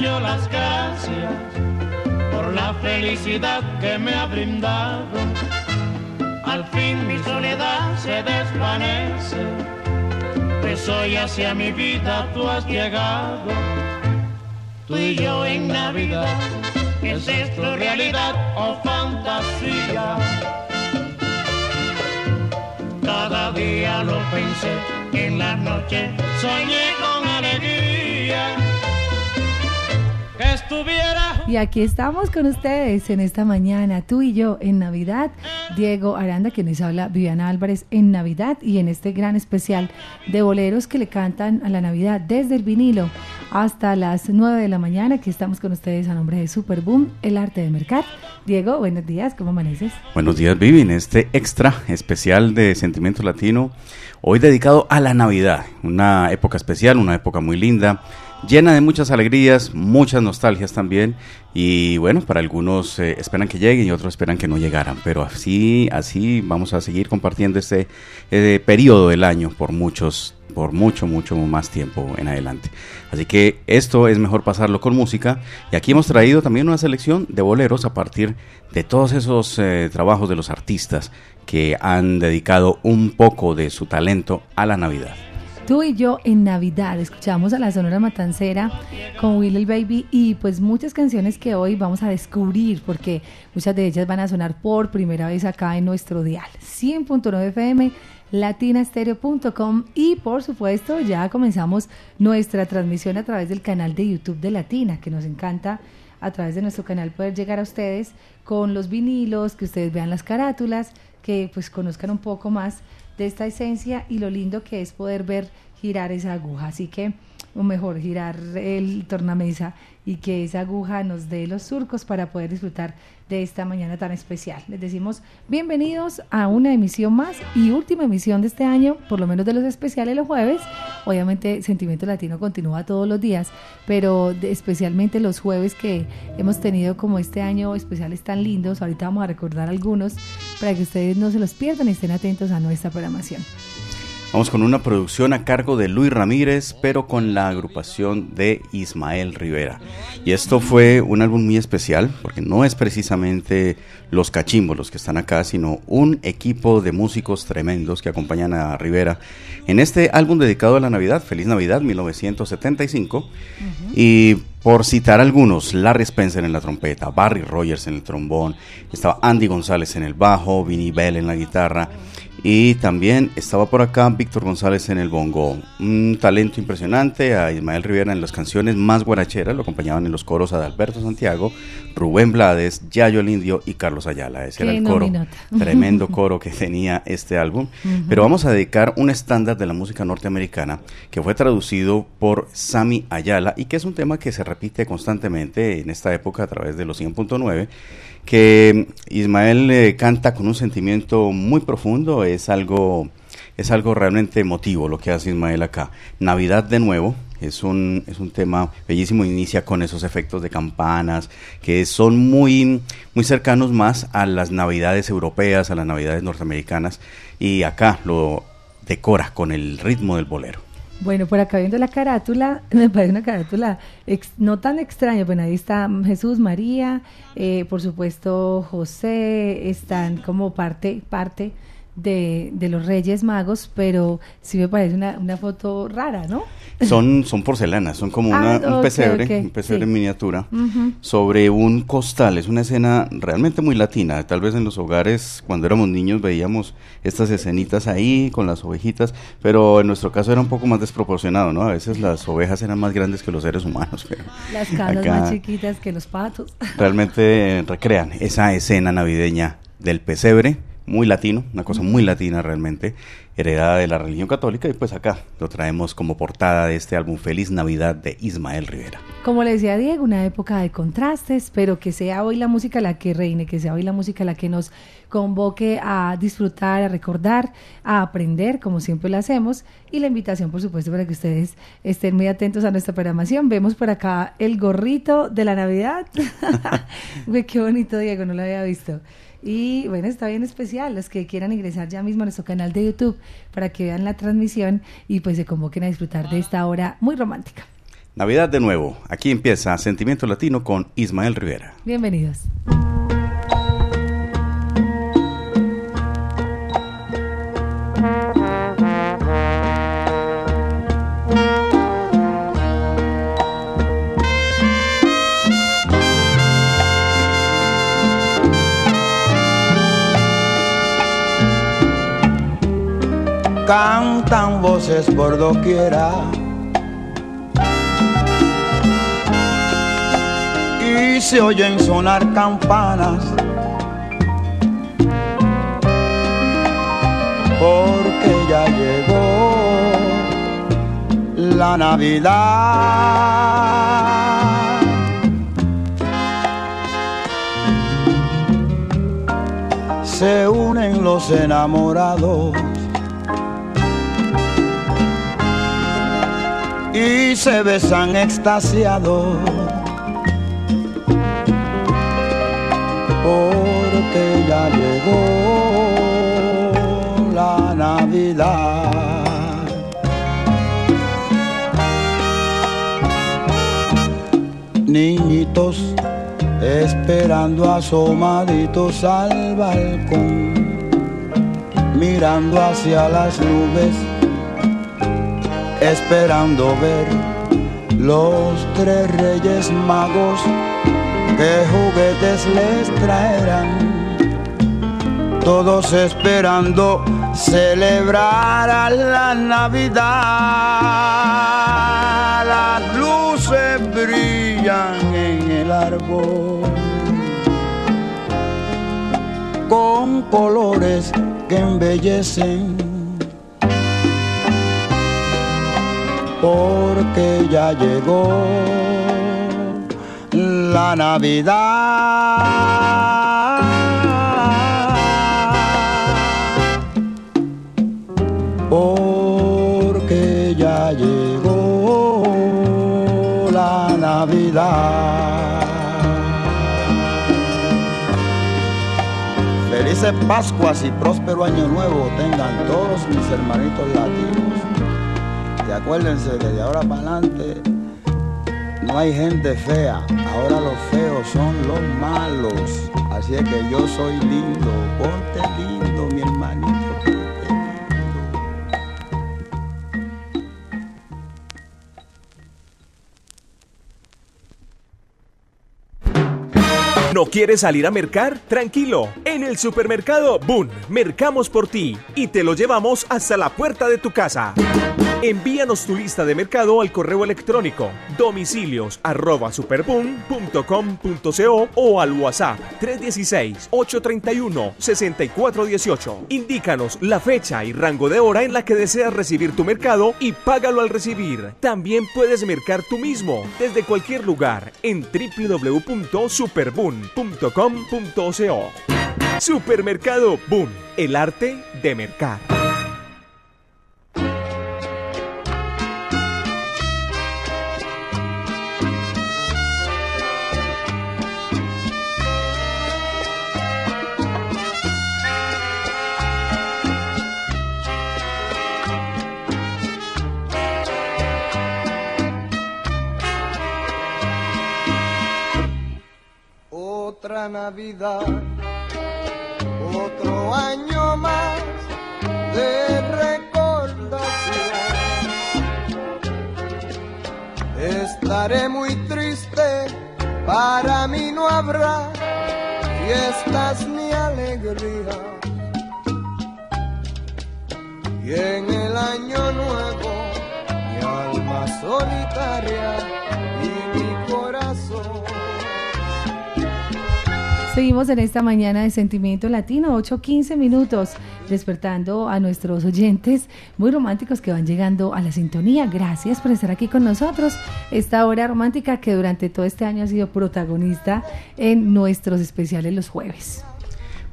Yo las gracias por la felicidad que me ha brindado. Al fin mi soledad se desvanece, pues hoy hacia mi vida tú has llegado. Tú y yo en Navidad, ¿es esto realidad o fantasía? Cada día lo pensé, en la noche soñé con alegría y aquí estamos con ustedes en esta mañana, tú y yo en Navidad. Diego Aranda, quien nos habla, Viviana Álvarez en Navidad y en este gran especial de boleros que le cantan a la Navidad desde el vinilo hasta las 9 de la mañana. Aquí estamos con ustedes a nombre de Superboom, el arte de mercar. Diego, buenos días, ¿cómo amaneces? Buenos días, Vivi, en este extra especial de Sentimiento Latino, hoy dedicado a la Navidad, una época especial, una época muy linda llena de muchas alegrías, muchas nostalgias también. Y bueno, para algunos eh, esperan que lleguen y otros esperan que no llegaran. Pero así, así vamos a seguir compartiendo este eh, periodo del año por muchos, por mucho, mucho más tiempo en adelante. Así que esto es mejor pasarlo con música. Y aquí hemos traído también una selección de boleros a partir de todos esos eh, trabajos de los artistas que han dedicado un poco de su talento a la Navidad. Tú y yo en Navidad escuchamos a la Sonora Matancera con Will el Baby y pues muchas canciones que hoy vamos a descubrir porque muchas de ellas van a sonar por primera vez acá en nuestro dial. 100.9 FM latinastereo.com y por supuesto ya comenzamos nuestra transmisión a través del canal de YouTube de Latina que nos encanta a través de nuestro canal poder llegar a ustedes con los vinilos, que ustedes vean las carátulas, que pues conozcan un poco más de esta esencia y lo lindo que es poder ver girar esa aguja. Así que, o mejor, girar el tornamesa y que esa aguja nos dé los surcos para poder disfrutar de esta mañana tan especial. Les decimos bienvenidos a una emisión más y última emisión de este año, por lo menos de los especiales los jueves. Obviamente Sentimiento Latino continúa todos los días, pero especialmente los jueves que hemos tenido como este año especiales tan lindos. Ahorita vamos a recordar algunos para que ustedes no se los pierdan y estén atentos a nuestra programación. Vamos con una producción a cargo de Luis Ramírez, pero con la agrupación de Ismael Rivera. Y esto fue un álbum muy especial, porque no es precisamente los cachimbos los que están acá, sino un equipo de músicos tremendos que acompañan a Rivera en este álbum dedicado a la Navidad, Feliz Navidad 1975. Y por citar algunos, Larry Spencer en la trompeta, Barry Rogers en el trombón, estaba Andy González en el bajo, Vinnie Bell en la guitarra y también estaba por acá Víctor González en el bongo. Un talento impresionante. A Ismael Rivera en las canciones más guaracheras. Lo acompañaban en los coros a Alberto Santiago, Rubén Blades, Yayo el Indio y Carlos Ayala. Ese era el coro. Tremendo coro que tenía este álbum. Pero vamos a dedicar un estándar de la música norteamericana que fue traducido por Sammy Ayala y que es un tema que se repite constantemente en esta época a través de los 100.9 que Ismael eh, canta con un sentimiento muy profundo, es algo, es algo realmente emotivo lo que hace Ismael acá. Navidad de nuevo, es un, es un tema bellísimo, inicia con esos efectos de campanas que son muy, muy cercanos más a las navidades europeas, a las navidades norteamericanas, y acá lo decora con el ritmo del bolero. Bueno, por acá viendo la carátula, me parece una carátula no tan extraña. Bueno, ahí está Jesús, María, eh, por supuesto José, están como parte, parte de, de los Reyes Magos, pero sí me parece una, una foto rara, ¿no? Son, son porcelanas, son como Ah, una- un pesebre, un pesebre sí. en miniatura, sobre un costal. Es una escena realmente muy latina. Tal vez en los hogares, cuando éramos niños, veíamos estas escenitas ahí con las ovejitas, pero en nuestro caso era un poco más desproporcionado, ¿no? A veces las ovejas eran más grandes que los seres humanos, pero Las casas acá más chiquitas que los patos. realmente recrean esa escena navideña del pesebre, muy latino, una cosa muy latina realmente, heredada de la religión católica y pues acá lo traemos como portada de este álbum Feliz Navidad de Ismael Rivera. Como le decía Diego, una época de contrastes, pero que sea hoy la música la que reine, que sea hoy la música la que nos convoque a disfrutar, a recordar, a aprender, como siempre lo hacemos, y la invitación, por supuesto, para que ustedes estén muy atentos a nuestra programación. Vemos por acá el gorrito de la Navidad. Qué bonito, Diego, no lo había visto. Y bueno, está bien especial. Los que quieran ingresar ya mismo a nuestro canal de YouTube para que vean la transmisión y pues se convoquen a disfrutar de esta hora muy romántica. Navidad de nuevo, aquí empieza Sentimiento Latino con Ismael Rivera. Bienvenidos. Cantan voces por doquiera. Y se oyen sonar campanas. Porque ya llegó la Navidad. Se unen los enamorados y se besan extasiados porque ya llegó la Navidad. Niñitos esperando asomaditos al balcón, mirando hacia las nubes esperando ver los tres reyes magos que juguetes les traerán. Todos esperando celebrar la Navidad. Las luces brillan en el árbol con colores que embellecen porque ya llegó la Navidad. Porque ya llegó la Navidad. Felices Pascuas y próspero año nuevo tengan todos mis hermanitos latinos. Acuérdense que de ahora para adelante no hay gente fea, ahora los feos son los malos. Así es que yo soy lindo, ponte lindo, mi hermanito, ponte lindo. ¿No quieres salir a mercar? Tranquilo. En el supermercado Boon, mercamos por ti y te lo llevamos hasta la puerta de tu casa. Envíanos tu lista de mercado al correo electrónico domicilios arroba superboom.com.co o al WhatsApp 316-831-6418. Indícanos la fecha y rango de hora en la que deseas recibir tu mercado y págalo al recibir. También puedes mercar tú mismo desde cualquier lugar en www.superboom.com.co. Supermercado Boom, el arte de mercar. Navidad, otro año más de recordación. Estaré muy triste, para mí no habrá fiestas ni alegría. Y en el año nuevo, mi alma solitaria Seguimos en esta mañana de Sentimiento Latino, 8.15 minutos, despertando a nuestros oyentes muy románticos que van llegando a la sintonía. Gracias por estar aquí con nosotros. Esta hora romántica que durante todo este año ha sido protagonista en nuestros especiales los jueves.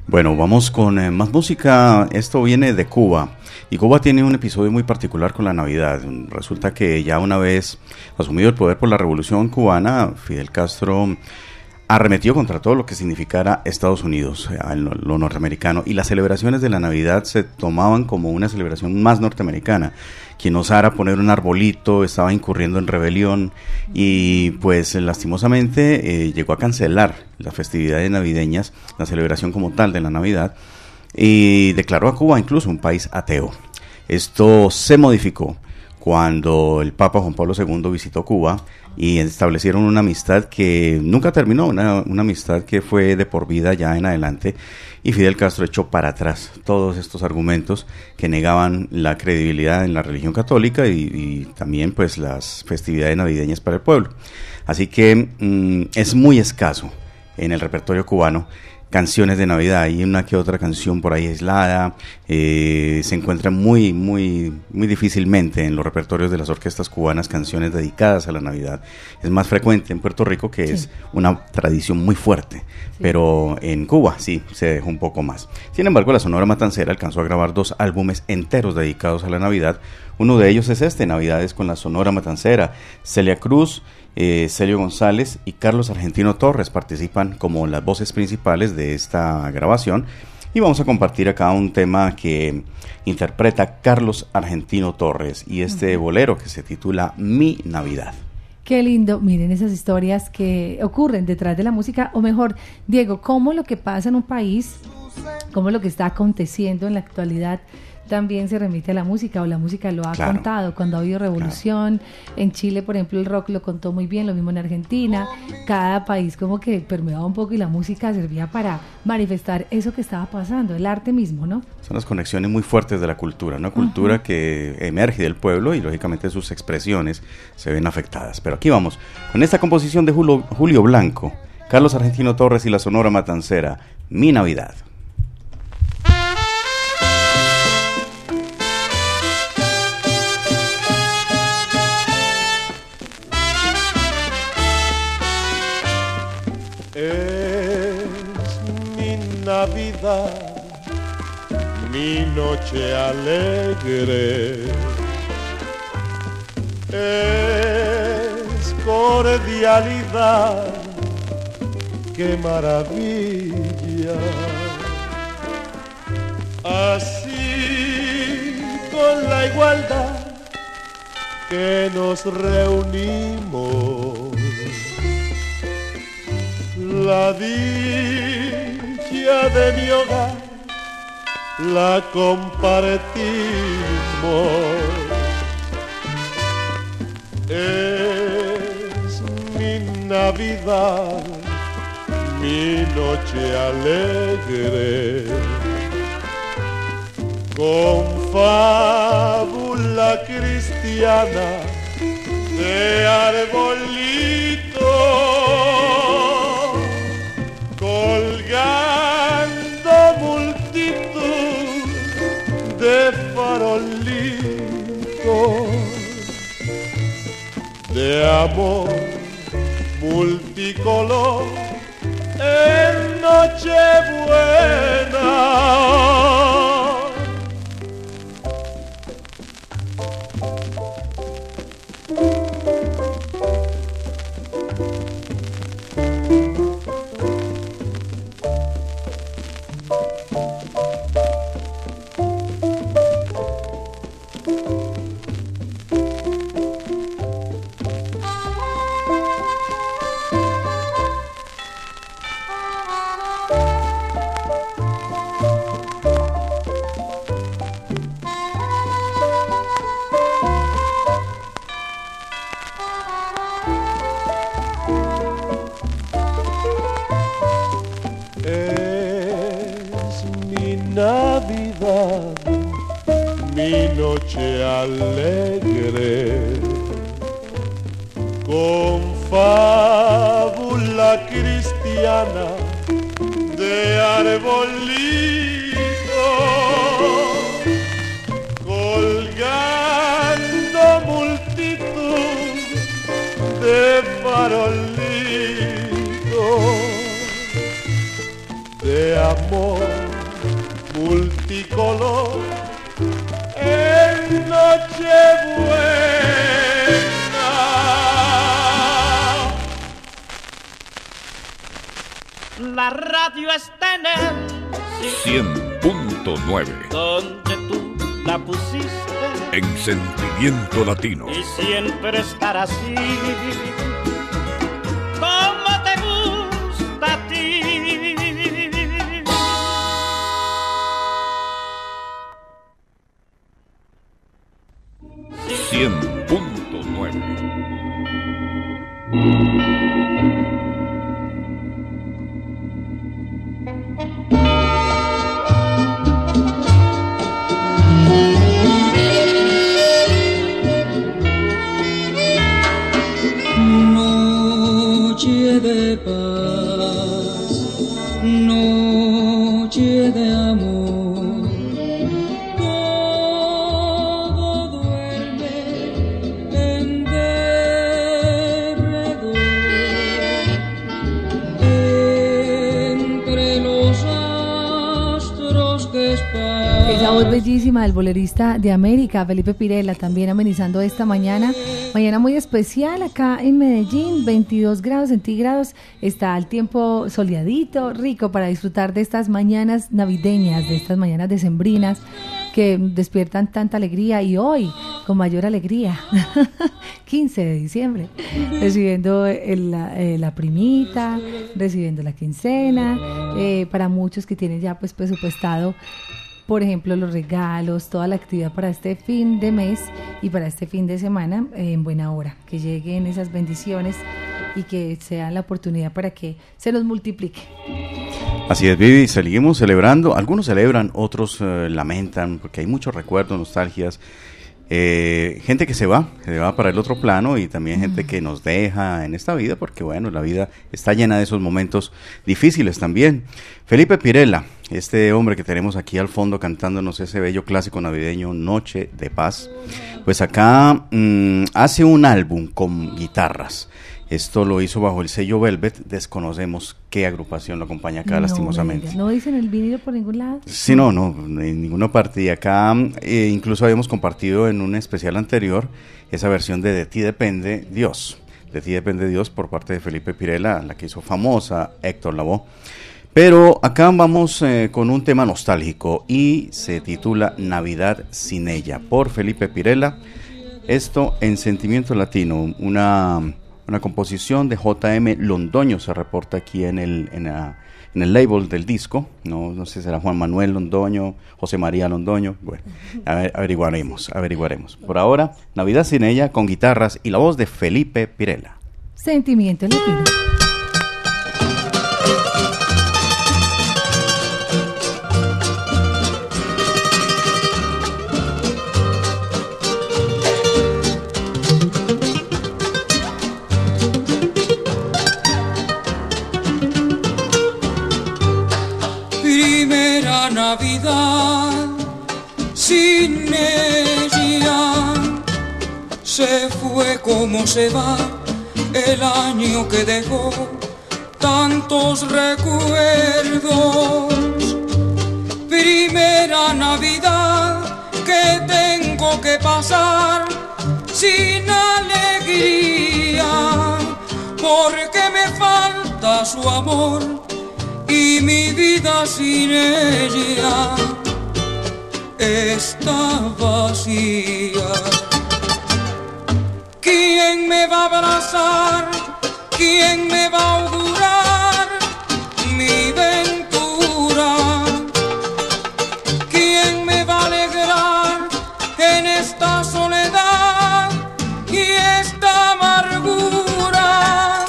Bueno, vamos con eh, más música. Esto viene de Cuba. Y Cuba tiene un episodio muy particular con la Navidad. Resulta que ya una vez asumido el poder por la revolución cubana, Fidel Castro arremetió contra todo lo que significara Estados Unidos, eh, lo, norteamericano, y las celebraciones de la Navidad se tomaban como una celebración más norteamericana. Quien osara poner un arbolito estaba incurriendo en rebelión y pues lastimosamente eh, llegó a cancelar las festividades navideñas, la celebración como tal de la Navidad, y declaró a Cuba incluso un país ateo. Esto se modificó cuando el Papa Juan Pablo II visitó Cuba y establecieron una amistad que nunca terminó, una, amistad que fue de por vida ya en adelante. Y Fidel Castro echó para atrás todos estos argumentos que negaban la credibilidad en la religión católica y, también pues las festividades navideñas para el pueblo. Así que mmm, es muy escaso en el repertorio cubano canciones de Navidad. Hay una que otra canción por ahí aislada. Eh, se encuentra muy, muy, muy difícilmente en los repertorios de las orquestas cubanas canciones dedicadas a la Navidad. Es más frecuente en Puerto Rico, que sí. es una tradición muy fuerte. Sí. Pero en Cuba sí se dejó un poco más. Sin embargo, la Sonora Matancera alcanzó a grabar dos álbumes enteros dedicados a la Navidad. Uno de ellos es este, Navidades con la Sonora Matancera. Celia Cruz eh, Celio González y Carlos Argentino Torres participan como las voces principales de esta grabación. Y vamos a compartir acá un tema que interpreta Carlos Argentino Torres y este bolero que se titula Mi Navidad. Qué lindo, miren esas historias que ocurren detrás de la música, o mejor, Diego, cómo lo que pasa en un país, cómo lo que está aconteciendo en la actualidad también se remite a la música o la música lo ha claro. contado cuando ha habido revolución. Claro. en Chile por ejemplo el rock lo contó muy bien lo mismo en Argentina. Cada país como que permeaba un poco y la música servía para manifestar eso que estaba pasando el arte mismo no son las conexiones muy fuertes de la cultura una cultura que emerge del pueblo y lógicamente sus expresiones se ven afectadas. Pero aquí vamos con esta composición de Julio, Julio Blanco Carlos Argentino Torres y la Sonora Matancera Mi Navidad Mi noche alegre. Es cordialidad, qué maravilla. Así con la igualdad que nos reunimos. La de mi hogar la compartimos. Es mi Navidad, mi noche alegre. Con fábula cristiana de arbolito de amor multicolor en Nochebuena. La radio está en el 100.9 donde tú la pusiste en sentimiento latino. y siempre estará así. Bellísima del bolerista de América, Felipe Pirela, también amenizando esta mañana. Mañana muy especial acá en Medellín, 22 grados centígrados. Está el tiempo soleadito, rico para disfrutar de estas mañanas navideñas, de estas mañanas decembrinas que despiertan tanta alegría y hoy con mayor alegría, 15 de diciembre, recibiendo eh, la primita, recibiendo la quincena, eh, para muchos que tienen ya pues presupuestado por ejemplo, los regalos, toda la actividad para este fin de mes y para este fin de semana eh, en buena hora. Que lleguen esas bendiciones y que sea la oportunidad para que se nos multiplique. Así es, Vivi, seguimos celebrando. Algunos celebran, otros eh, lamentan, porque hay muchos recuerdos, nostalgias. Eh, gente que se va, que se va para el otro plano y también gente que nos deja en esta vida, porque bueno, la vida está llena de esos momentos difíciles también. Felipe Pirela, este hombre que tenemos aquí al fondo cantándonos ese bello clásico navideño, Noche de Paz, pues acá mm, hace un álbum con guitarras. Esto lo hizo bajo el sello Velvet. Desconocemos qué agrupación lo acompaña acá, No me lastimosamente. digas, No dicen el vinilo por ningún lado. Sí, no, no, en ninguna parte. Y acá eh, incluso habíamos compartido en un especial anterior esa versión de De ti depende Dios. De ti depende Dios por parte de Felipe Pirela, la que hizo famosa Héctor Lavoe. Pero acá vamos eh, con un tema nostálgico y se titula Navidad sin ella por Felipe Pirela. Esto en Sentimiento Latino, una, una composición de JM Londoño, se reporta aquí en el, en, la- en el label del disco. No, no sé si será Juan Manuel Londoño, José María Londoño. Bueno, averiguaremos, averiguaremos. Por ahora, Navidad sin ella con guitarras y la voz de Felipe Pirela. Sentimiento latino. Navidad sin ella. Se fue como se va el año que dejó tantos recuerdos. Primera Navidad que tengo que pasar sin alegría, porque me falta su amor y mi vida sin ella está vacía. ¿Quién me va a abrazar? ¿Quién me va a augurar mi ventura? ¿Quién me va a alegrar en esta soledad y esta amargura?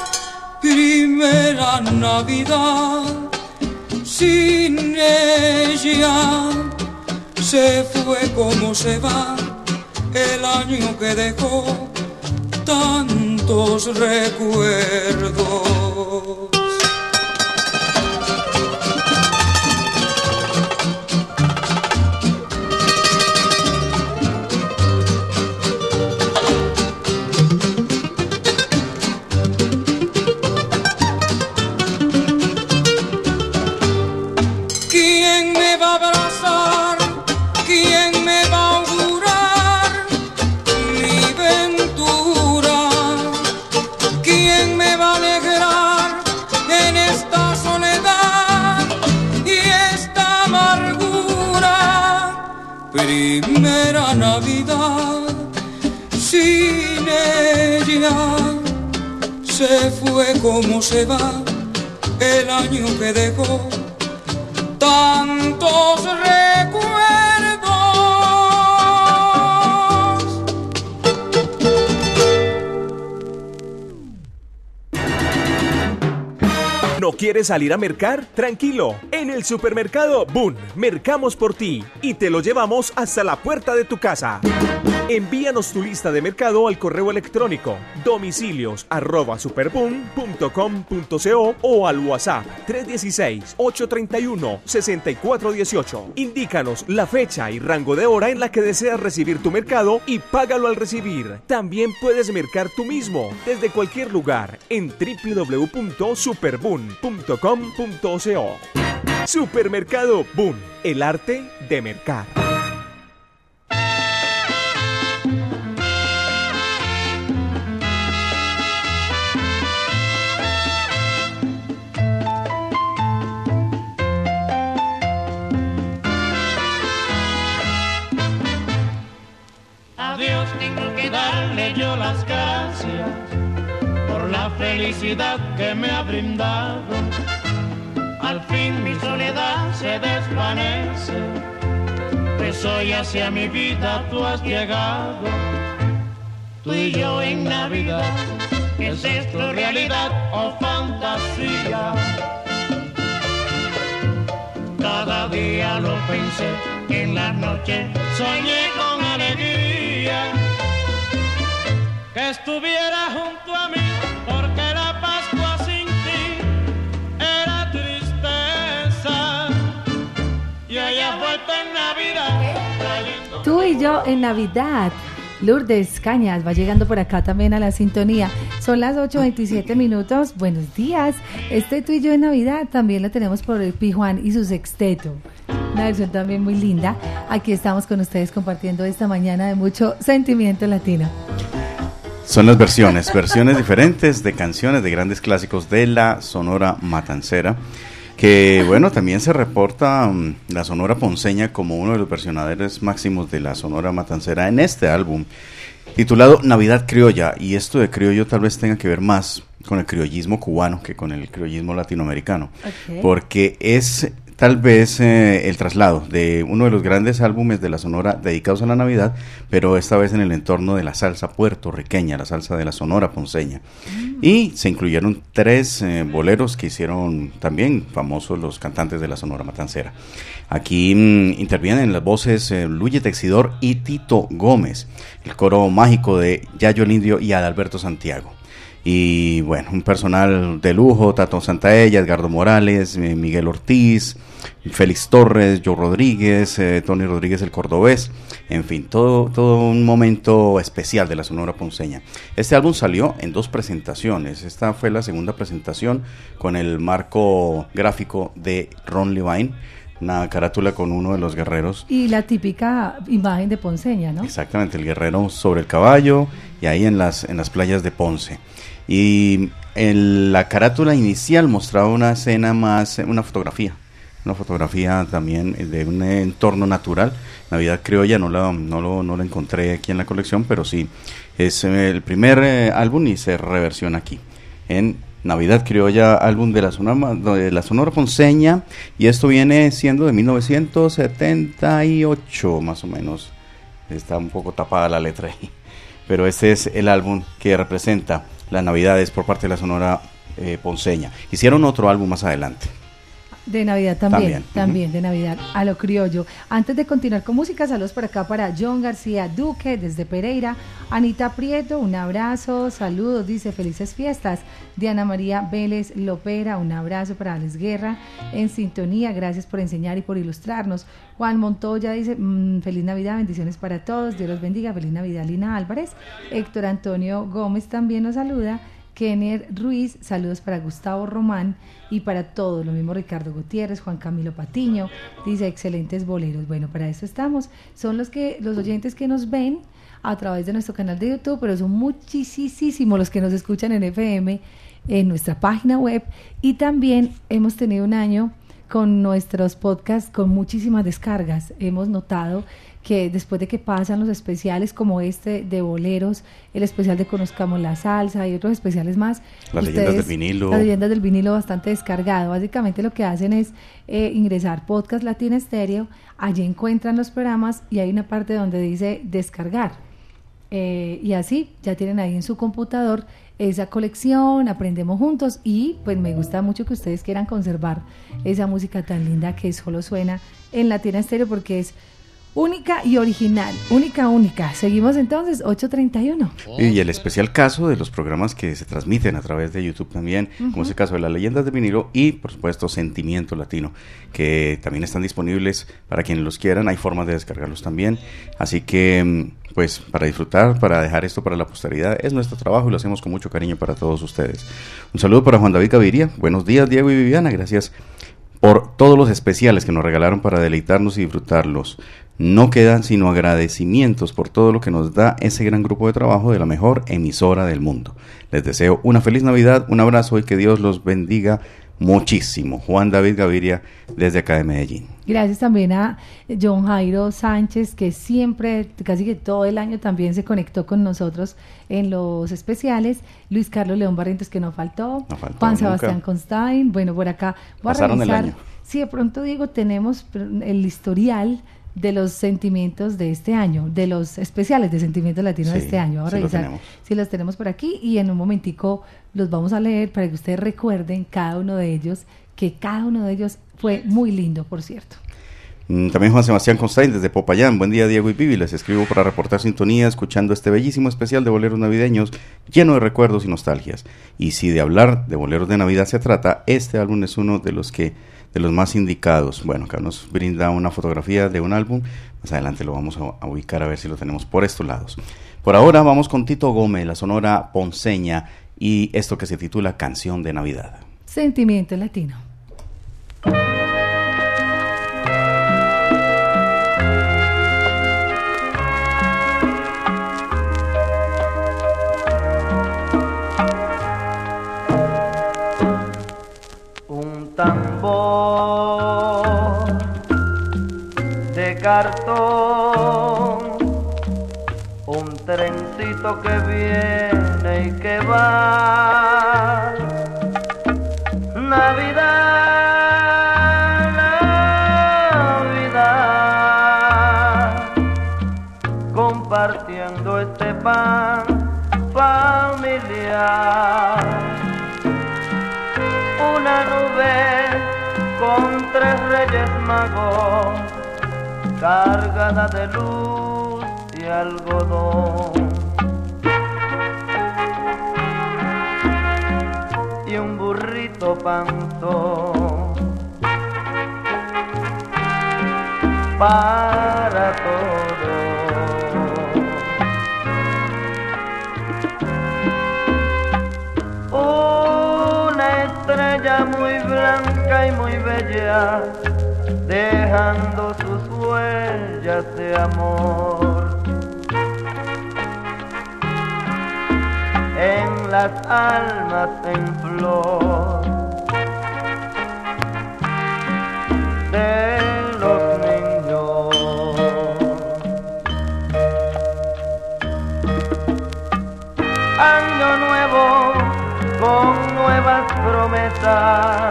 Primera Navidad sin ella se fue como se va el año que dejó tantos recuerdos. Primera Navidad sin ella se fue como se va el año que dejó tantos recuerdos. Quieres salir a mercar? Tranquilo. En el supermercado Boon, mercamos por ti y te lo llevamos hasta la puerta de tu casa. Envíanos tu lista de mercado al correo electrónico domicilios arroba o al WhatsApp 316-831-6418. Indícanos la fecha y rango de hora en la que deseas recibir tu mercado y págalo al recibir. También puedes mercar tú mismo desde cualquier lugar en www.superboom.com.co. Supermercado Boom, el arte de mercar. Darle yo las gracias por la felicidad que me ha brindado. Al fin mi soledad se desvanece, pues hoy hacia mi vida tú has llegado. Tú y yo en Navidad, ¿es esto realidad o fantasía? Cada día lo pensé, en la noche soñé con alegría estuviera junto a mí, porque la Pascua sin ti era tristeza y en Navidad Tú y yo en Navidad. Lourdes Cañas va llegando por acá también a la sintonía. Son las 8.27 minutos. Buenos días. Este tú y yo en Navidad también lo tenemos por el Pijuan y su sexteto. Una versión también muy linda. Aquí estamos con ustedes compartiendo esta mañana de mucho sentimiento latino. Son las versiones, versiones diferentes de canciones de grandes clásicos de la Sonora Matancera, que bueno, también se reporta mm, la Sonora Ponceña como uno de los versionadores máximos de la Sonora Matancera en este álbum, titulado Navidad Criolla, y esto de criollo tal vez tenga que ver más con el criollismo cubano que con el criollismo latinoamericano, porque es tal vez eh, el traslado de uno de los grandes álbumes de la Sonora dedicados a la Navidad, pero esta vez en el entorno de la salsa puertorriqueña, la salsa de la Sonora Ponceña. Y se incluyeron tres eh, boleros que hicieron también famosos los cantantes de la Sonora Matancera. Aquí mm, intervienen en las voces eh, Luye Texidor y Tito Gómez, el coro mágico de Yayo el Indio y Adalberto Santiago. Y bueno, un personal de lujo, Tato Santaella, Edgardo Morales, eh, Miguel Ortiz, Félix Torres, Joe Rodríguez, eh, Tony Rodríguez el Cordobés, en fin, todo, todo un momento especial de la Sonora Ponceña. Este álbum salió en dos presentaciones, esta fue la segunda presentación con el marco gráfico de Ron Levine, una carátula con uno de los guerreros Y la típica imagen de Ponceña, ¿no? Exactamente, el guerrero sobre el caballo y ahí en las, en las playas de Ponce. Y en la carátula inicial mostraba una escena más, una fotografía, una fotografía también de un entorno natural. Navidad Criolla no la, no lo, no la encontré aquí en la colección, pero sí, es eh, el primer eh, álbum y se reversiona aquí en Navidad Criolla, álbum de la Sonora, de la Sonora Ponceña, y esto viene siendo de 1978 más o menos. Está un poco tapada la letra ahí. Pero este es el álbum que representa las Navidades por parte de la Sonora eh, Ponceña. Hicieron otro álbum más adelante. De Navidad también, También, también, de Navidad, a lo criollo. Antes de continuar con música, saludos por acá para John García Duque desde Pereira, Anita Prieto, un abrazo, saludos, dice felices fiestas. Diana María Vélez Lopera, un abrazo para Alex Guerra, en sintonía, gracias por enseñar y por ilustrarnos. Juan Montoya dice, mm, feliz Navidad, bendiciones para todos, Dios los bendiga, feliz Navidad, Lina Álvarez. Héctor Antonio Gómez también nos saluda. Kenner Ruiz, saludos para Gustavo Román y para todos, lo mismo Ricardo Gutiérrez, Juan Camilo Patiño, dice excelentes boleros. Bueno, para eso estamos. Son los que los oyentes que nos ven a través de nuestro canal de YouTube, pero son muchísimos los que nos escuchan en FM, en nuestra página web y también hemos tenido un año con nuestros podcasts con muchísimas descargas. Hemos notado que después de que pasan los especiales como este de boleros, el especial de Conozcamos la Salsa y otros especiales más. Las leyendas del vinilo. Las leyendas del vinilo bastante descargado. Básicamente lo que hacen es eh, ingresar Podcast Latina Estéreo, allí encuentran los programas y hay una parte donde dice descargar. Eh, y así ya tienen ahí en su computador esa colección, aprendemos juntos y pues me gusta mucho que ustedes quieran conservar esa música tan linda que solo suena en Latina Estéreo porque es única y original, única, única. Seguimos entonces, 8.31. Y el especial caso de los programas que se transmiten a través de YouTube también, como es el caso de las leyendas de vinilo y por supuesto Sentimiento Latino, que también están disponibles para quienes los quieran, hay formas de descargarlos también. Así que mm, pues para disfrutar, para dejar esto para la posteridad, es nuestro trabajo y lo hacemos con mucho cariño para todos ustedes. Un saludo para Juan David Gaviria, buenos días Diego y Viviana, gracias por todos los especiales que nos regalaron para deleitarnos y disfrutarlos. No quedan sino agradecimientos por todo lo que nos da ese gran grupo de trabajo de la mejor emisora del mundo. Les deseo una feliz Navidad, un abrazo y que Dios los bendiga muchísimo. Juan David Gaviria desde acá de Medellín. Gracias también a John Jairo Sánchez, que siempre, casi que todo el año también se conectó con nosotros en los especiales. Luis Carlos León Barrientos, que no faltó. No faltó Juan nunca. Sebastián Constain. Bueno, por acá voy Pasaron a el revisar. año. Si de pronto digo, tenemos el historial de los sentimientos de este año, de los especiales de sentimientos latinos de este año. Vamos a sí revisar si los tenemos por aquí y en un momentico los vamos a leer para que ustedes recuerden cada uno de ellos, que cada uno de ellos fue muy lindo, por cierto. Mm, También Juan Sebastián Constaín desde Popayán. Buen día, Diego y Vivi. Les escribo para reportar sintonía, escuchando este bellísimo especial de boleros navideños, lleno de recuerdos y nostalgias. Y si de hablar de boleros de Navidad se trata, este álbum es uno de los que de los más indicados. Bueno, acá nos brinda una fotografía de un álbum. Más adelante lo vamos a, a ubicar a ver si lo tenemos por estos lados. Por ahora vamos con Tito Gómez, la sonora ponceña, y esto que se titula Canción de Navidad. Sentimiento latino. Cartón, un trencito que viene y que va. Navidad, Navidad, compartiendo este pan familiar. Una nube con tres reyes magos, cargada de luz y algodón. Y un burrito panzón para todos. Una estrella muy blanca y muy bella, dejando sus huellas de amor. En las almas en flor de los niños. Año nuevo con nuevas promesas,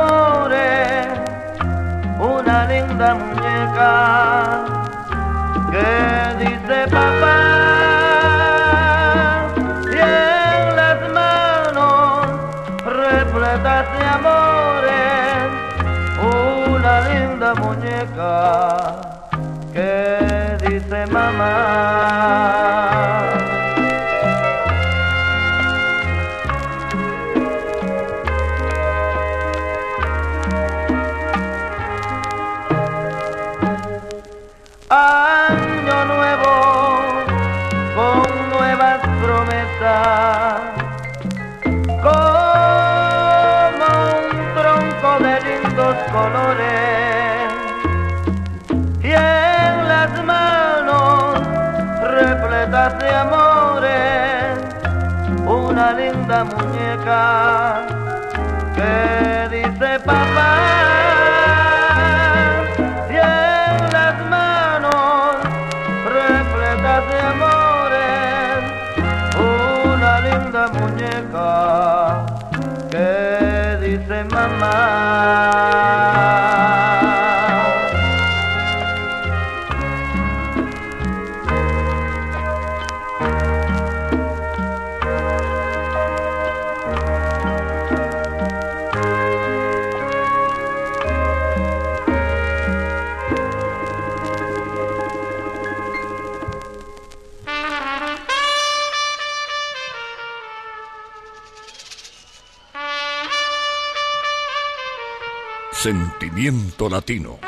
amores, una linda muñeca que dice papá. Y en las manos repletas de amores, una linda muñeca que dice mamá. Muñeca que dice papá. Y en las manos repletas de amores una linda muñeca que dice mamá. Sentimiento latino.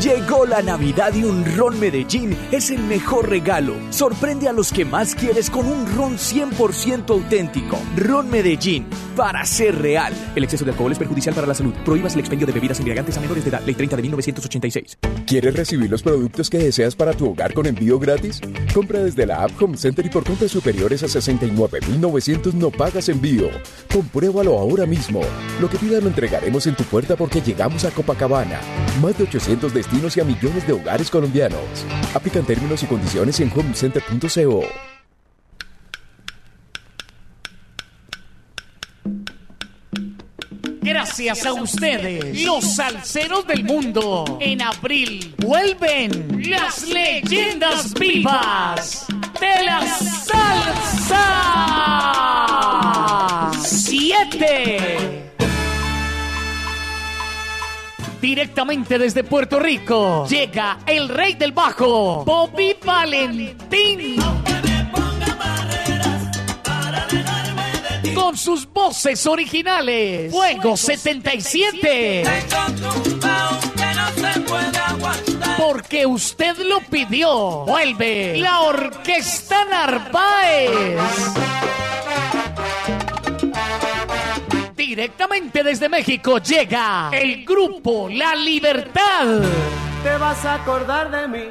Llegó la Navidad y un ron Medellín es el mejor regalo. Sorprende a los que más quieres con un ron 100% auténtico. Ron Medellín, para ser real. El exceso de alcohol es perjudicial para la salud. Prohíbas el expendio de bebidas embriagantes a menores de edad. Ley 30 de 1986. ¿Quieres recibir los productos que deseas para tu hogar con envío gratis? Compra desde la app Home Center y por compras superiores a 69.900 no pagas envío. Compruébalo ahora mismo. Lo que pidas lo entregaremos en tu puerta porque llegamos a Copacabana. Más de 800 destinos y a millones de hogares colombianos. Aplican términos y condiciones en homecenter.co. Gracias a ustedes, los salseros del mundo. En abril vuelven las leyendas vivas de la salsa. Siete. Directamente desde Puerto Rico llega el rey del bajo, Bobby Valentín. Con sus voces originales, Fuego 77. Porque usted lo pidió. Vuelve la Orquesta Narváez. Directamente desde México llega el grupo La Libertad. Te vas a acordar de mí.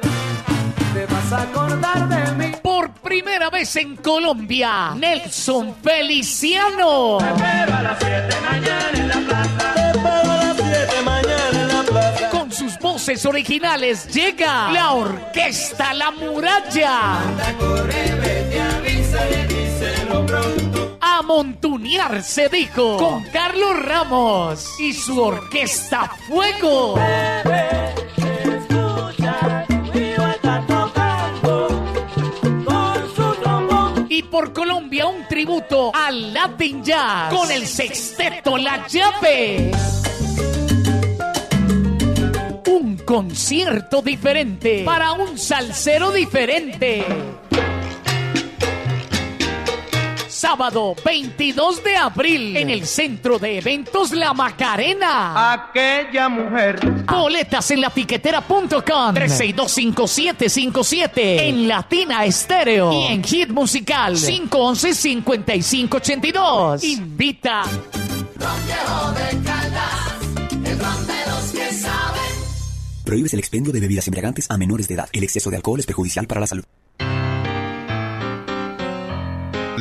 Te vas a acordar de mí. Por primera vez en Colombia, Nelson Feliciano. Te espero a las 7 mañana en la plaza. Te espero a las 7 mañana en la plaza. Con sus voces originales llega la orquesta La Muralla. Anda, corre, vete, avísale, díselo pronto. A montunear se dijo con Carlos Ramos y su orquesta Fuego. Y por Colombia un tributo al Latin Jazz con el sexteto La Llave. Un concierto diferente para un salsero diferente. Sábado 22 de abril en el Centro de Eventos La Macarena. Aquella mujer. Boletas en latiquetera.com 3625757 en Latina Estéreo y en Hit Musical 511-5582. Invita. Prohíbes el expendio de bebidas embriagantes a menores de edad. El exceso de alcohol es perjudicial para la salud.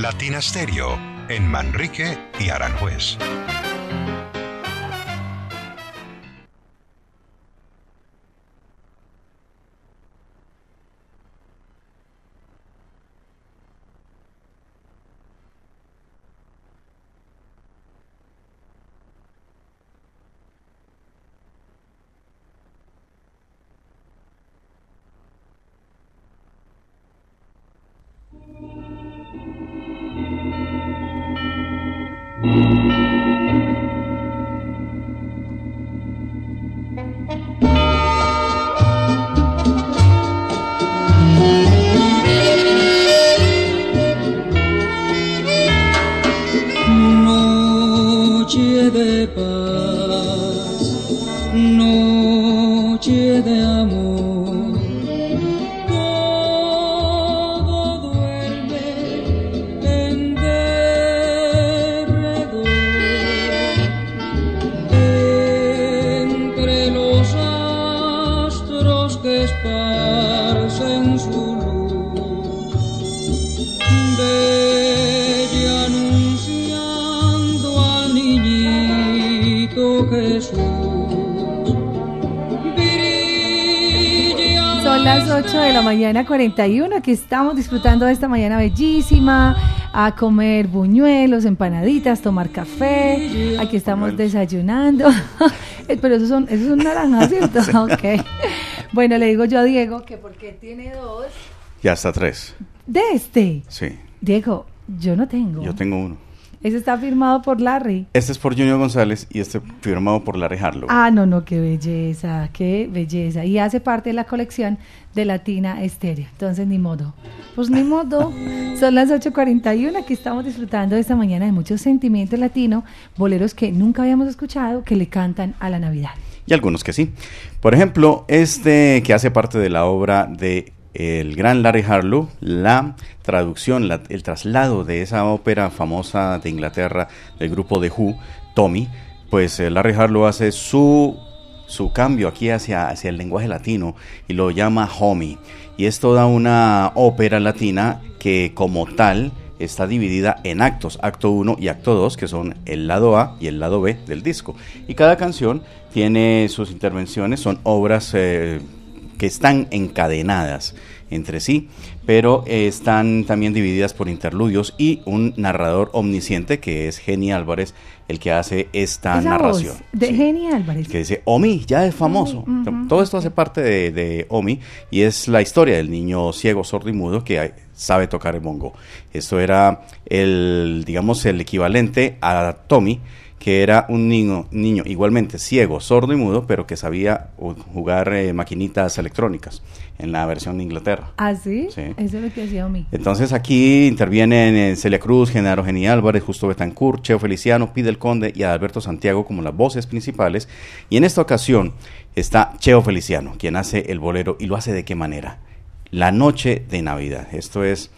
Latina Stereo en Manrique y Aranjuez. 41, aquí estamos disfrutando de esta mañana bellísima, a comer buñuelos, empanaditas, tomar café, aquí estamos desayunando, pero esos son, esos son naranjas, ¿cierto? Sí. Ok. Bueno, le digo yo a Diego que porque tiene dos Y hasta tres. de este. Sí, Diego, yo no tengo. yo tengo uno. Ese está firmado por Larry. Este es por Junior González y este firmado por Larry Harlow. Ah, no, no, qué belleza, qué belleza. Y hace parte de la colección de Latina Estéreo. Entonces, ni modo. Pues ni modo. Son las 8.41. Aquí estamos disfrutando esta mañana de mucho sentimiento latino, boleros que nunca habíamos escuchado que le cantan a la Navidad. Y algunos que sí. Por ejemplo, este que hace parte de la obra de el gran Larry Harlow, la traducción, el traslado de esa ópera famosa de Inglaterra del grupo The Who, Tommy, pues eh, Larry Harlow hace su, su cambio aquí hacia, hacia el lenguaje latino y lo llama Homie. Y es toda una ópera latina que como tal está dividida en actos, acto 1 y acto 2, que son el lado A y el lado B del disco. Y cada canción tiene sus intervenciones, son obras eh, que están encadenadas entre sí, pero eh, están también divididas por interludios y un narrador omnisciente que es Geni Álvarez el que hace esta Esa narración. voz de Geni Álvarez. Que dice, Omi, ya es famoso. Omi. Todo esto hace parte de, de Omi y es la historia del niño ciego, sordo y mudo que sabe tocar el bongo. Esto era el, digamos, el equivalente a Tommy, que era un niño, niño igualmente ciego, sordo y mudo, pero que sabía jugar eh, maquinitas electrónicas en la versión de Inglaterra. ¿Ah, sí? Sí. Eso es lo que hacía mí. Entonces aquí intervienen eh, Celia Cruz, Genaro Geni Álvarez, Justo Betancourt, Cheo Feliciano, Pide el Conde y Adalberto Santiago como las voces principales. Y en esta ocasión está Cheo Feliciano, quien hace el bolero y lo hace de qué manera. La noche de Navidad. Esto es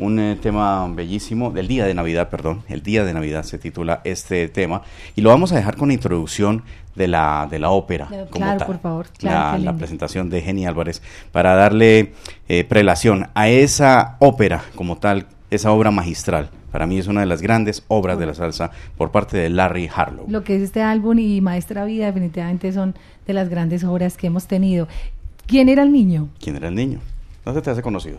un eh, tema bellísimo, del día de Navidad, perdón, el día de Navidad se titula este tema. Y lo vamos a dejar con la introducción de la, de la ópera. Claro, como tal. por favor, claro, La- presentación de Geni Álvarez para darle eh, prelación a esa ópera como tal, esa obra magistral. Para mí es una de las grandes obras de la salsa por parte de Larry Harlow. Lo que es este álbum y Maestra Vida definitivamente son de las grandes obras que hemos tenido. ¿Quién era el niño? ¿Quién era el niño? ¿No se te hace conocido?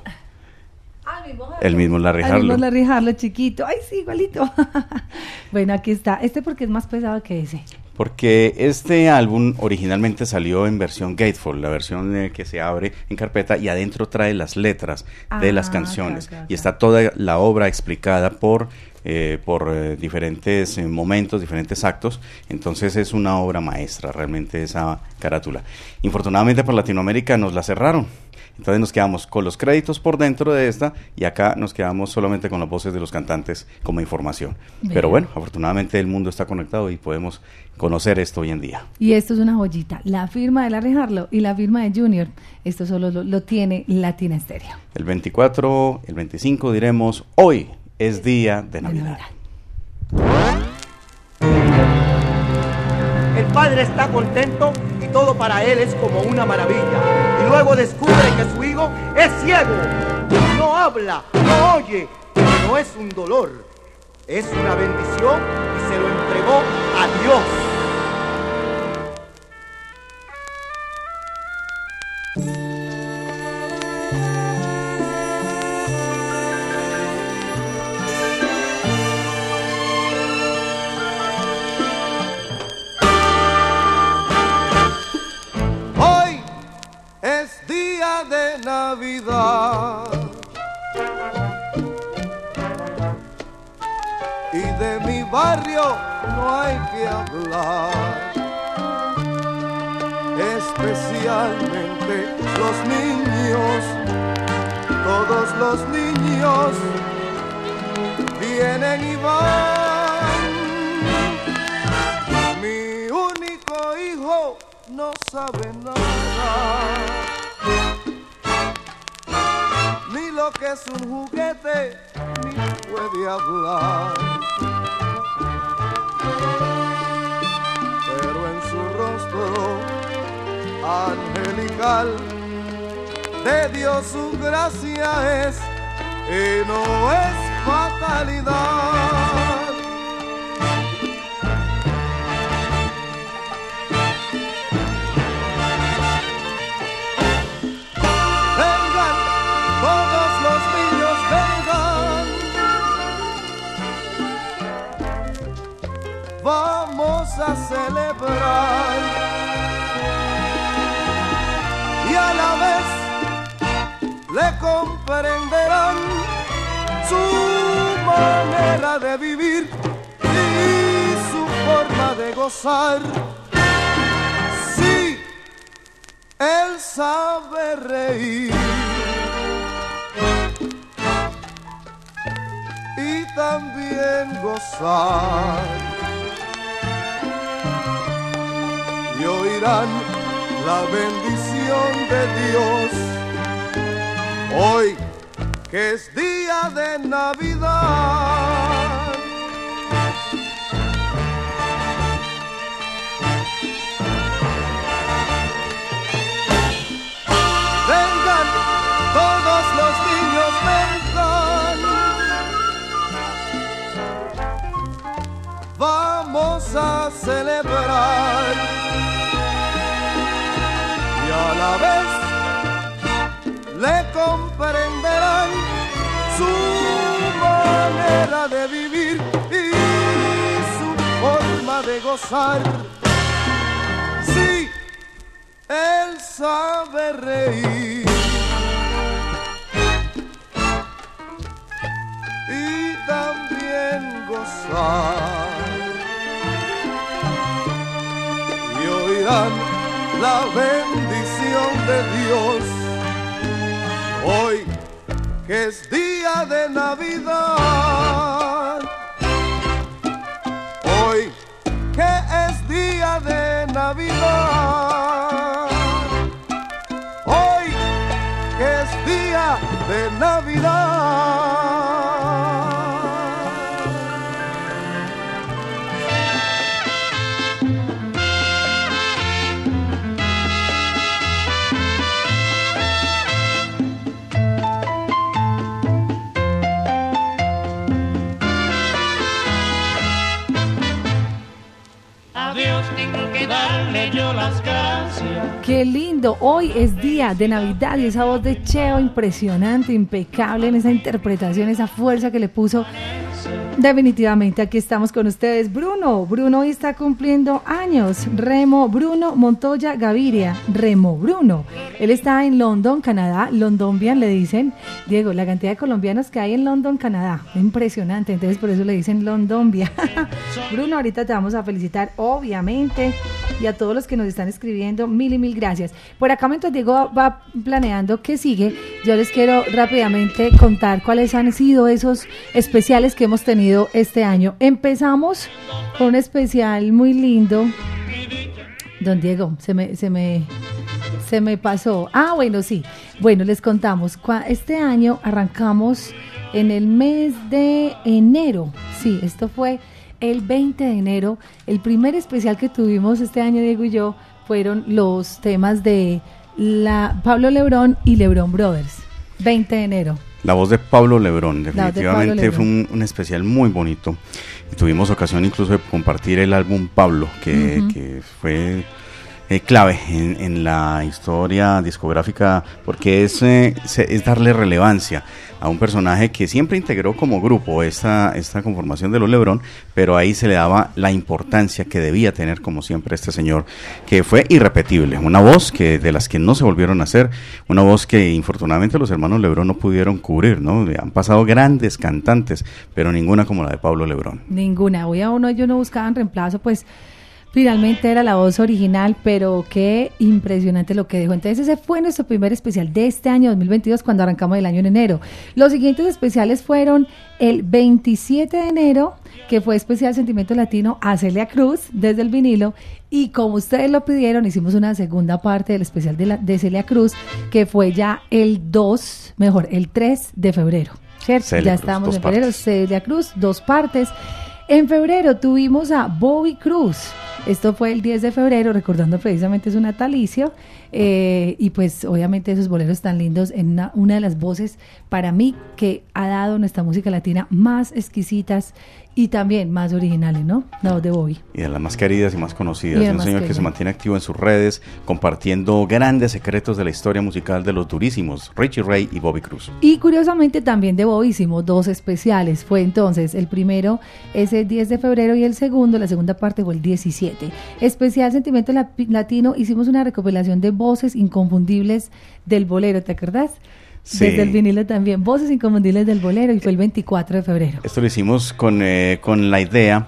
El mismo Larry Al mismo Harlow. Larry Harlow, chiquito. Ay, sí, igualito. bueno, aquí está. Este porque es más pesado que ese. Porque este álbum originalmente salió en versión gatefold, la versión eh, que se abre en carpeta y adentro trae las letras de las Ah, canciones. claro, claro, Y está toda la obra explicada por, eh, por eh, diferentes eh, momentos, diferentes actos. Entonces es una obra maestra realmente esa carátula. Infortunadamente por Latinoamérica nos la cerraron. Entonces nos quedamos con los créditos por dentro de esta y acá nos quedamos solamente con las voces de los cantantes como información. Pero bueno, afortunadamente el mundo está conectado y podemos conocer esto hoy en día. Y esto es una joyita. La firma de Larry Harlow y la firma de Junior. Esto solo lo, lo tiene Latina Stereo. El 24, el 25 diremos, hoy es día de Navidad. El padre está contento y todo para él es como una maravilla. Luego descubre que su hijo es ciego, no habla, no oye, no es un dolor, es una bendición y se lo entregó a Dios. No hay que hablar. Especialmente los niños, todos los niños vienen y van. Mi único hijo no sabe nada. Ni lo que es un juguete, ni puede hablar. Angelical de Dios su gracia es y no es fatalidad. Todos los niños. Vamos a celebrar. Y a la vez le comprenderán su manera de vivir y su forma de gozar. Sí, él sabe reír y también gozar. Y oirán la bendición de Dios hoy que es día de Navidad. Vez le comprenderán su manera de vivir y su forma de gozar. Sí, él sabe reír y también gozar. Y oirán la bendición de Dios hoy que es día de Navidad. Hoy que es día de Navidad. Hoy que es día de Navidad. Qué lindo, hoy es día de Navidad y esa voz de Cheo impresionante, impecable en esa interpretación, esa fuerza que le puso. Definitivamente aquí estamos con ustedes. Bruno, Bruno hoy está cumpliendo años. Remo Bruno Montoya Gaviria, Remo Bruno. Él está en London, Canadá. Londonbian le dicen. Diego, la cantidad de colombianos que hay en London, Canadá. Impresionante. Entonces por eso le dicen Londonbia. Bruno, ahorita te vamos a felicitar, obviamente. Y a todos los que nos están escribiendo, mil y mil gracias. Por acá, mientras Diego va planeando qué sigue, yo les quiero rápidamente contar cuáles han sido esos especiales que hemos tenido este año. Empezamos con un especial muy lindo. Don Diego, se me, se me, se me pasó. Ah, bueno, sí. Bueno, les contamos. Este año arrancamos en el mes de enero. Sí, esto fue el 20 de enero. El primer especial que tuvimos este año, Diego y yo, fueron los temas de la Pablo Lebrón y Lebrón Brothers. 20 de enero. La voz de Pablo Lebrón, definitivamente Pablo fue un, un especial muy bonito. Y tuvimos ocasión incluso de compartir el álbum Pablo, que, que fue eh, clave en, la historia discográfica, porque es, eh, es darle relevancia a un personaje que siempre integró como grupo esta, esta conformación de los Lebrón, pero ahí se le daba la importancia que debía tener como siempre este señor, que fue irrepetible, una voz que de las que no se volvieron a hacer, una voz que infortunadamente los hermanos Lebrón no pudieron cubrir, ¿no? Han pasado grandes cantantes, pero ninguna como la de Pablo Lebrón. Ninguna. Hoy a uno ellos no buscaban reemplazo, pues finalmente era la voz original, pero qué impresionante lo que dejó. Entonces ese fue nuestro primer especial de este año 2022 cuando arrancamos el año en enero. Los siguientes especiales fueron el 27 de enero, que fue especial Sentimiento Latino a Celia Cruz desde el vinilo. Y como ustedes lo pidieron, hicimos una segunda parte del especial de, la- de Celia Cruz, que fue ya el 2, mejor, el 3 de febrero. ¿Cierto? Celia ya Cruz, estamos en febrero. partes. Celia Cruz, dos partes. En febrero tuvimos a Bobby Cruz. Esto fue el 10 de febrero, recordando precisamente su natalicio. Eh, y pues obviamente esos boleros tan lindos en una, una de las voces para mí que ha dado nuestra música latina más exquisitas y también más originales, ¿no? La voz de Bobby. Y de las más queridas y más conocidas. un señor que se mantiene activo en sus redes, compartiendo grandes secretos de la historia musical de los durísimos Richie Ray y Bobby Cruz. Y curiosamente también de Bobby hicimos dos especiales. Fue entonces el primero ese 10 de febrero y el segundo, la segunda parte fue el 17. Especial Sentimiento Latino, hicimos una recopilación de voces inconfundibles del bolero, ¿te acordás? Sí. Desde el vinilo también, voces inconfundibles del bolero y fue el 24 de febrero. Esto lo hicimos con, eh, con la idea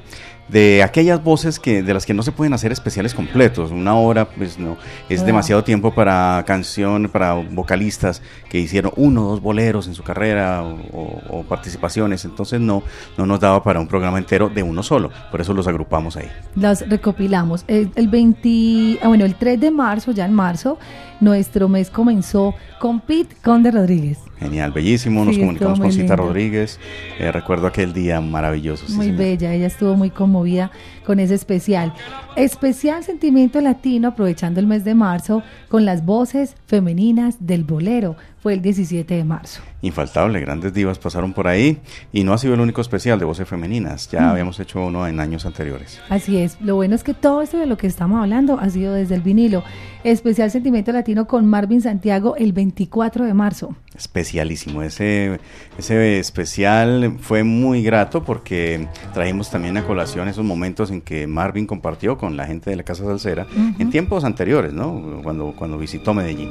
de aquellas voces que de las que no se pueden hacer especiales completos. Una hora, pues no, es Ah. demasiado tiempo para canción, para vocalistas que hicieron uno o dos boleros en su carrera o, o- o participaciones. Entonces no, no nos daba para un programa entero de uno solo. Por eso los agrupamos ahí. Las recopilamos. El, el 20, ah, bueno, el 3 de marzo, ya en marzo, nuestro mes comenzó con Pete Conde Rodríguez. Genial, bellísimo. Nos Sí, comunicamos con Cita lindo. Rodríguez. Eh, recuerdo aquel día maravilloso. sí, Muy señor. bella, ella estuvo muy conmovida con ese especial. Especial Sentimiento Latino, aprovechando el mes de marzo, con las voces femeninas del bolero. Fue el 17 de marzo. Infaltable, grandes divas pasaron por ahí y no ha sido el único especial de voces femeninas. Ya Mm. habíamos hecho uno en años anteriores. Así es, lo bueno es que todo esto de lo que estamos hablando ha sido desde el vinilo. Especial Sentimiento Latino con Marvin Santiago el 24 de marzo. Especialísimo. Ese, ese especial fue muy grato porque trajimos también a colación esos momentos en que Marvin compartió con la gente de la Casa Salsera en tiempos anteriores, ¿no? Cuando, cuando visitó Medellín.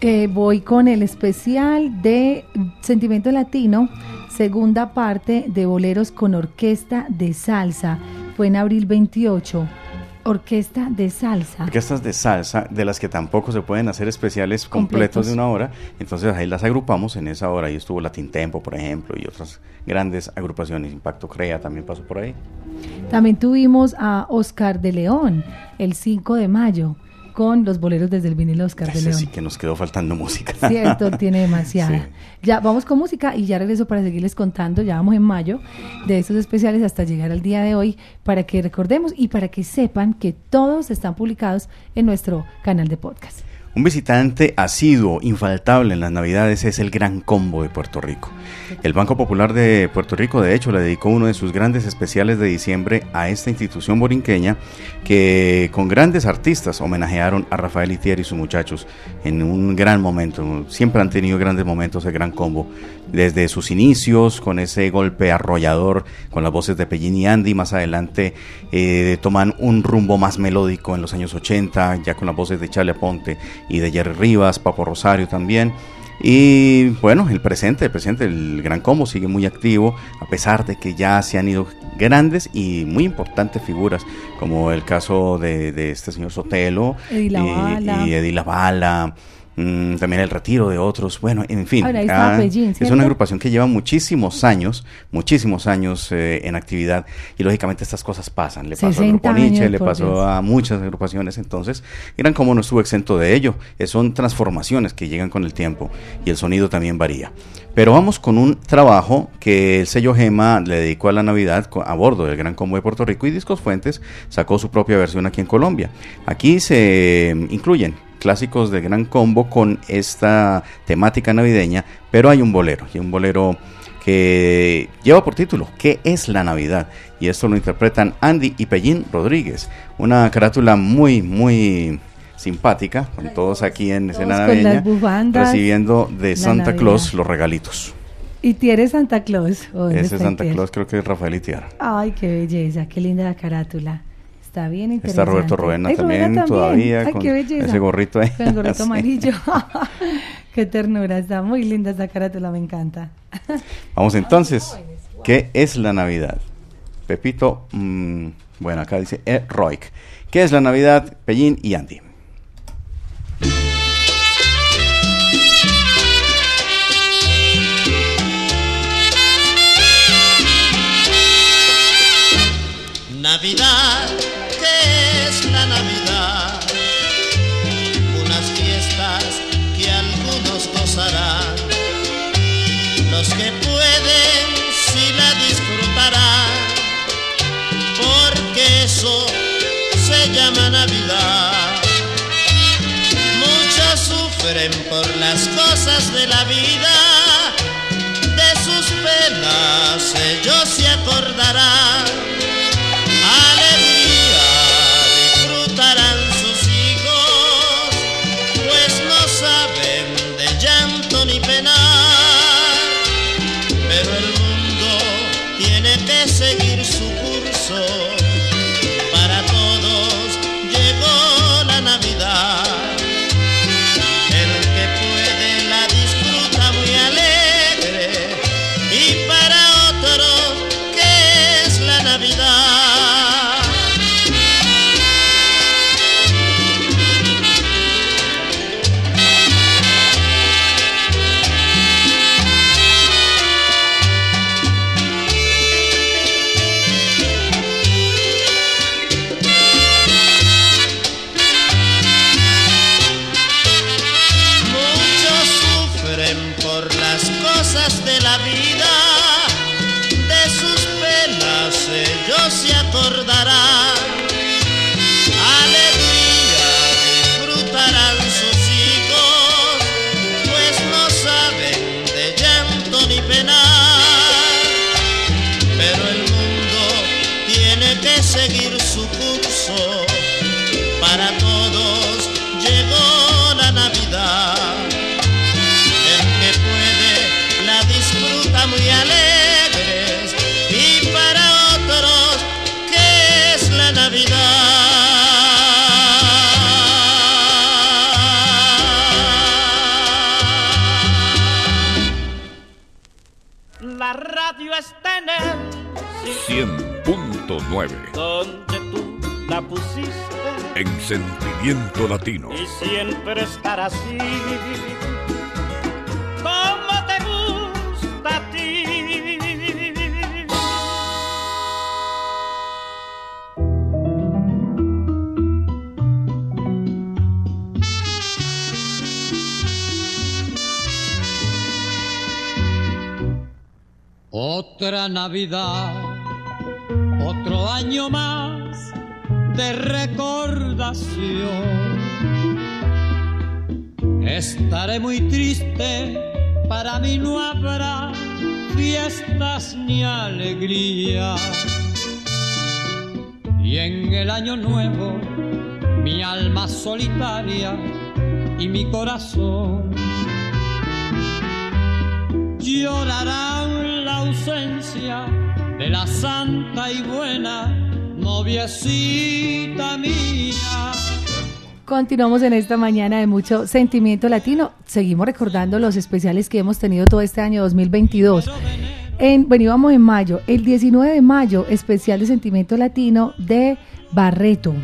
Eh, voy con el especial de Sentimiento Latino, segunda parte de Boleros con Orquesta de Salsa. Fue en abril 28. Orquesta de Salsa. Orquestas de salsa, de las que tampoco se pueden hacer especiales completos, Completos. de una hora, entonces ahí las agrupamos en esa hora. Ahí estuvo Latin Tempo, por ejemplo, y otras grandes agrupaciones. Impacto Crea también pasó por ahí. También tuvimos a Oscar de León el 5 de mayo con los boleros desde el vinilo Oscar de Ese León. sí que nos quedó faltando música. Cierto, tiene demasiada. Sí. Ya vamos con música y ya regreso para seguirles contando. Ya vamos en mayo de estos especiales hasta llegar al día de hoy para que recordemos y para que sepan que todos están publicados en nuestro canal de podcast. Un visitante asiduo, infaltable en las Navidades es el Gran Combo de Puerto Rico. El Banco Popular de Puerto Rico, de hecho, le dedicó uno de sus grandes especiales de diciembre a esta institución borinqueña que con grandes artistas homenajearon a Rafael Itier y sus muchachos en un gran momento. Siempre han tenido grandes momentos el Gran Combo. Desde sus inicios, con ese golpe arrollador, con las voces de Pellín y Andy, más adelante eh, toman un rumbo más melódico en los años 80, ya con las voces de Charlie Aponte y de Jerry Rivas, Papo Rosario también. Y bueno, el presente, el presente, el Gran Combo sigue muy activo, a pesar de que ya se han ido grandes y muy importantes figuras, como el caso de, de este señor Sotelo Eddie Lavala. y, y Eddie Lavala, mm, también el retiro de otros, bueno, en fin. Ahora, ah, es una agrupación que lleva muchísimos años, muchísimos años eh, en actividad y lógicamente estas cosas pasan. Le pasó al 60 grupo Nietzsche, le pasó Dios. a muchas agrupaciones, entonces Gran Combo no estuvo exento de ello. Eh, Son transformaciones que llegan con el tiempo y el sonido también varía. Pero vamos con un trabajo que el sello Gema le dedicó a la Navidad a bordo del Gran Combo de Puerto Rico y Discos Fuentes sacó su propia versión aquí en Colombia. Aquí se mm, incluyen clásicos de Gran Combo con esta temática navideña, pero hay un bolero, y un bolero que lleva por título ¿Qué es la Navidad? Y esto lo interpretan Andy y Pellín Rodríguez. Una carátula muy, muy simpática, con todos aquí en escena navideña, bufandas, recibiendo de Santa Navidad. Claus los regalitos. ¿Y tiene Santa Claus? ¿O dónde Ese Santa? Claus creo que es Rafael Itiara. Ay, qué belleza, qué linda la carátula. Está bien Está interesante. Roberto Roena Ay, también, todavía Ay, con ese gorrito ahí. Con el gorrito Sí. amarillo. qué ternura, está muy linda esa carátula, me encanta. Vamos entonces, ¿qué es la Navidad? Pepito, mm, bueno, acá dice eh, Roik. ¿Qué es la Navidad? Pellín y Andy. Por las cosas de la vida, de sus penas ellos se acordarán radio está en el 100.9 donde tú la pusiste en sentimiento latino. y siempre estará así. Otra Navidad, otro año más de recordación. Estaré muy triste, para mí no habrá fiestas ni alegría. Y en el año nuevo, mi alma solitaria y mi corazón llorarán la ausencia de la santa y buena noviecita mía. Continuamos en esta mañana de mucho sentimiento latino. Seguimos recordando los especiales que hemos tenido todo este año 2022. En, bueno, íbamos en mayo. El 19 de mayo, especial de sentimiento latino de Barreto.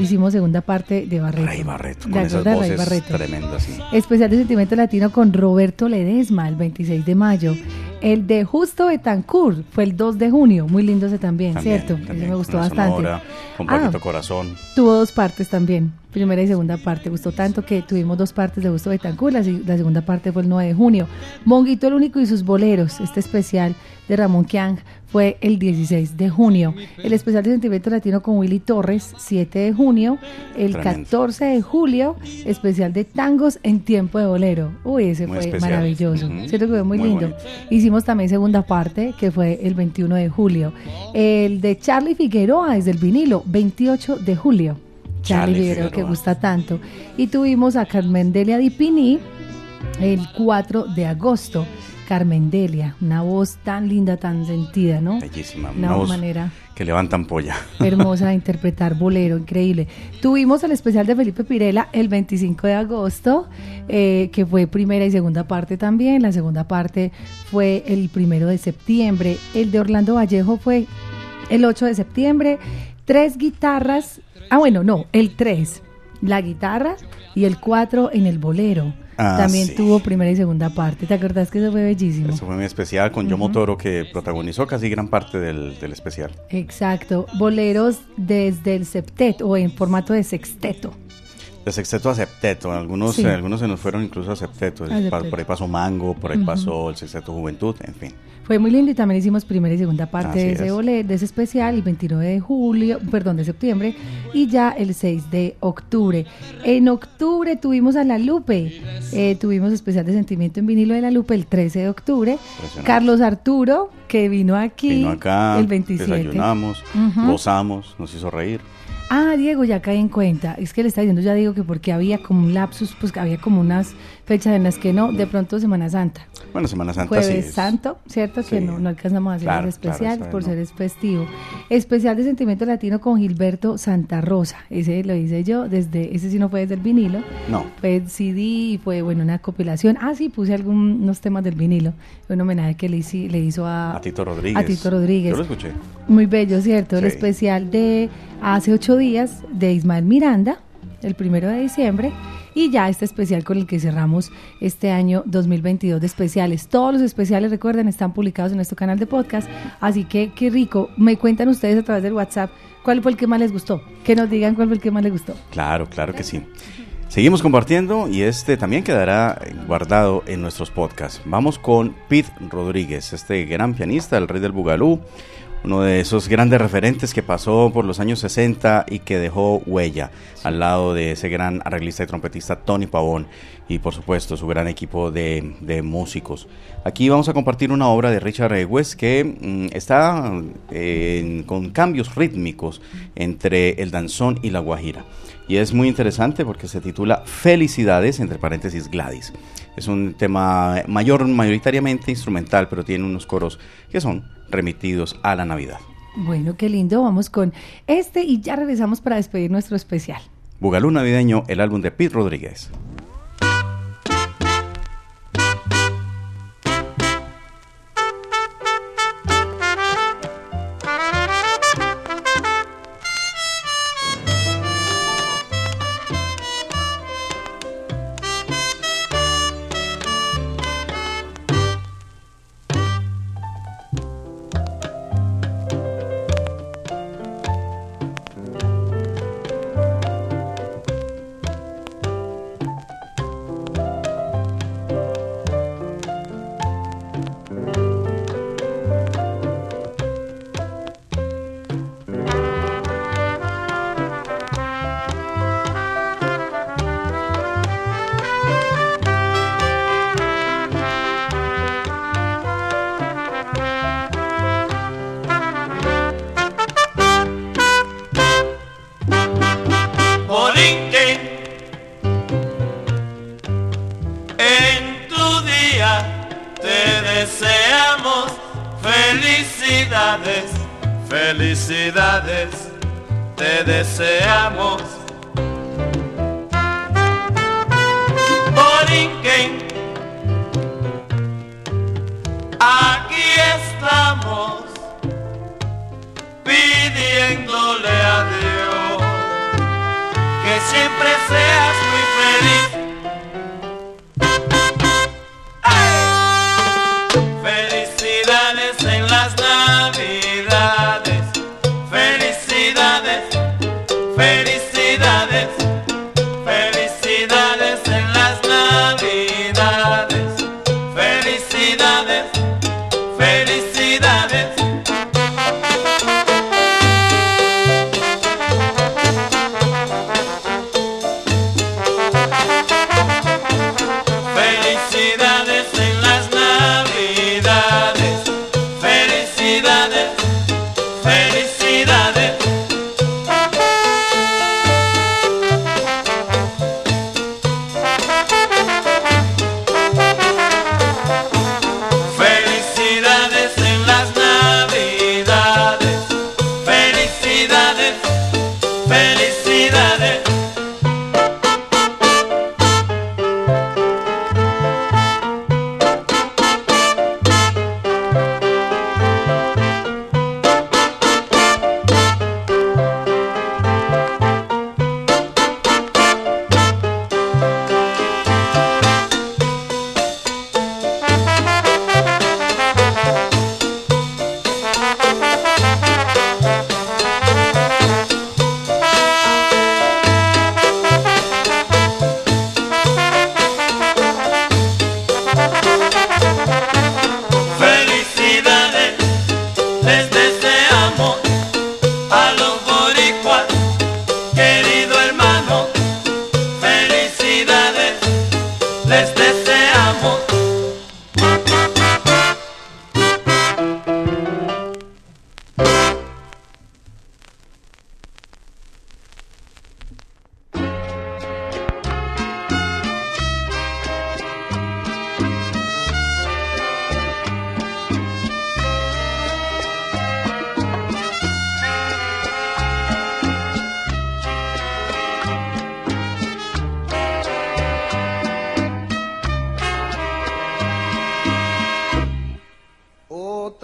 Hicimos segunda parte de Barreto. Rey Barreto, ¿De con esas acuerdo, Rey voces Barreto? tremendas. sí. Especial de Sentimiento Latino con Roberto Ledesma el 26 de mayo. El de Justo Betancourt fue el 2 de junio, muy lindo ese también, También, ¿cierto? también, Ese me gustó bastante. Sonora, con Ah, Paquito Corazón. Tuvo dos partes también, primera y segunda parte. Gustó tanto que tuvimos dos partes de Gusto Betancourt. La, la segunda parte fue el 9 de junio. Monguito el Único y sus boleros, este especial de Ramón Kiang, fue el 16 de junio. El especial de Sentimiento Latino con Willy Torres, 7 de junio. El Tremendo. 14 de julio, especial de tangos en tiempo de bolero. Uy, ese Muy fue especial. maravilloso. Ujú. Cierto que fue muy, Muy lindo. bonito. Hicimos también segunda parte, que fue el 21 de julio. El de Charlie Figueroa desde el vinilo, 28 de julio. Charlie, Charlie Figueroa, que gusta tanto. Y tuvimos a Carmen Delia Di Pini el 4 de agosto. Carmen Delia, una voz tan linda, tan sentida, ¿no? Bellísima. Una Una voz manera que levantan polla. hermosa de interpretar bolero, increíble. Tuvimos el especial de Felipe Pirela el 25 de agosto, eh, que fue primera y segunda parte también. La segunda parte fue el primero de septiembre. El de Orlando Vallejo fue el 8 de septiembre. Tres guitarras. Ah, bueno, no, el 3. La guitarra y el 4 en el bolero. Ah, También sí. tuvo primera y segunda parte. ¿Te acordás que eso fue bellísimo? Eso fue muy especial con Yomo Toro que protagonizó casi gran parte del, del especial. Exacto. Boleros desde el septeto o en formato de sexteto. De sexteto a septeto, algunos, Sí. algunos se nos fueron incluso a septeto. A Pa- septeto. Por ahí pasó Mango, por ahí pasó el sexteto Juventud, en fin. Fue muy lindo y también hicimos primera y segunda parte Así de ese, es. de ese especial el 29 de julio, perdón, de septiembre y ya el 6 de octubre. En octubre tuvimos a La Lupe, eh, tuvimos especial de sentimiento en vinilo de La Lupe el 13 de octubre. Carlos Arturo, que vino aquí Vino acá, el 27. desayunamos, gozamos, nos hizo reír. Ah, Diego, ya caí en cuenta. Es que le está diciendo ya digo que porque había como un lapsus, pues había como unas fechas en las que no, de pronto Semana Santa. Bueno, Semana Santa Jueves sí. es- Santo, ¿cierto? Que Sí. no, no alcanzamos a hacer Claro, especial claro, por ser es festivo. Especial de Sentimiento Latino con Gilberto Santa Rosa. Ese lo hice yo desde, ese sí no fue desde el vinilo. No. Fue CD y fue, bueno, una compilación. Ah, sí, puse algunos temas del vinilo. Un homenaje que le, hici- le hizo a, A Tito Rodríguez. a Tito Rodríguez. Yo lo escuché. Muy bello, ¿cierto? El especial de hace ocho días de Ismael Miranda, el primero de diciembre, y ya este especial con el que cerramos este año 2022 de especiales. Todos los especiales, recuerden, están publicados en nuestro canal de podcast, así que qué rico. Me cuentan ustedes a través del WhatsApp cuál fue el que más les gustó. Que nos digan cuál fue el que más les gustó. Claro, claro que sí. Seguimos compartiendo y este también quedará guardado en nuestros podcasts. Vamos con Pete Rodríguez, este gran pianista, el rey del Bugalú, uno de esos grandes referentes que pasó por los años 60 y que dejó huella al lado de ese gran arreglista y trompetista Tony Pavón y por supuesto su gran equipo de, de músicos. Aquí vamos a compartir una obra de Richard West que mm, está eh, con cambios rítmicos entre el danzón y la guajira. Y es muy interesante porque se titula Felicidades, entre paréntesis Gladys. Es un tema mayor, mayoritariamente instrumental, pero tiene unos coros que son remitidos a la Navidad. Bueno, qué lindo. Vamos con este y ya regresamos para despedir nuestro especial. Bugalú Navideño, el álbum de Pete Rodríguez.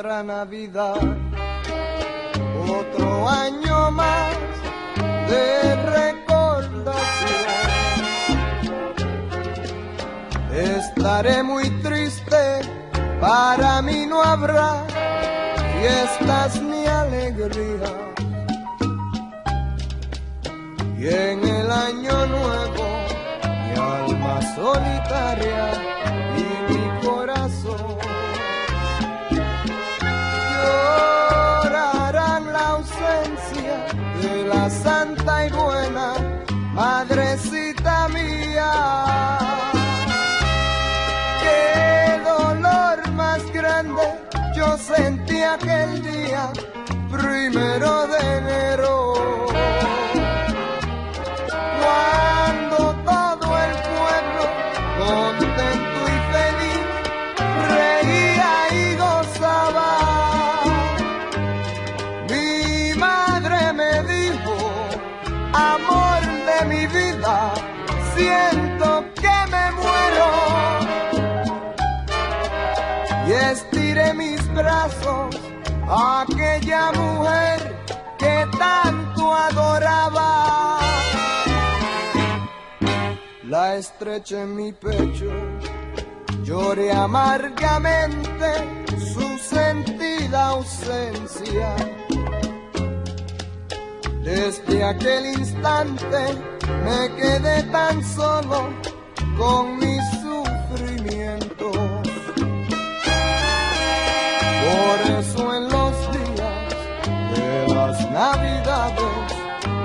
Otra Navidad, otro año más de recordación. Estaré muy triste, para mí no habrá fiestas ni alegría. Y en el año nuevo, mi alma solitaria primero de enero. Aquella mujer que tanto adoraba. La estreché en mi pecho, lloré amargamente su sentida ausencia. Desde aquel instante me quedé tan solo con mis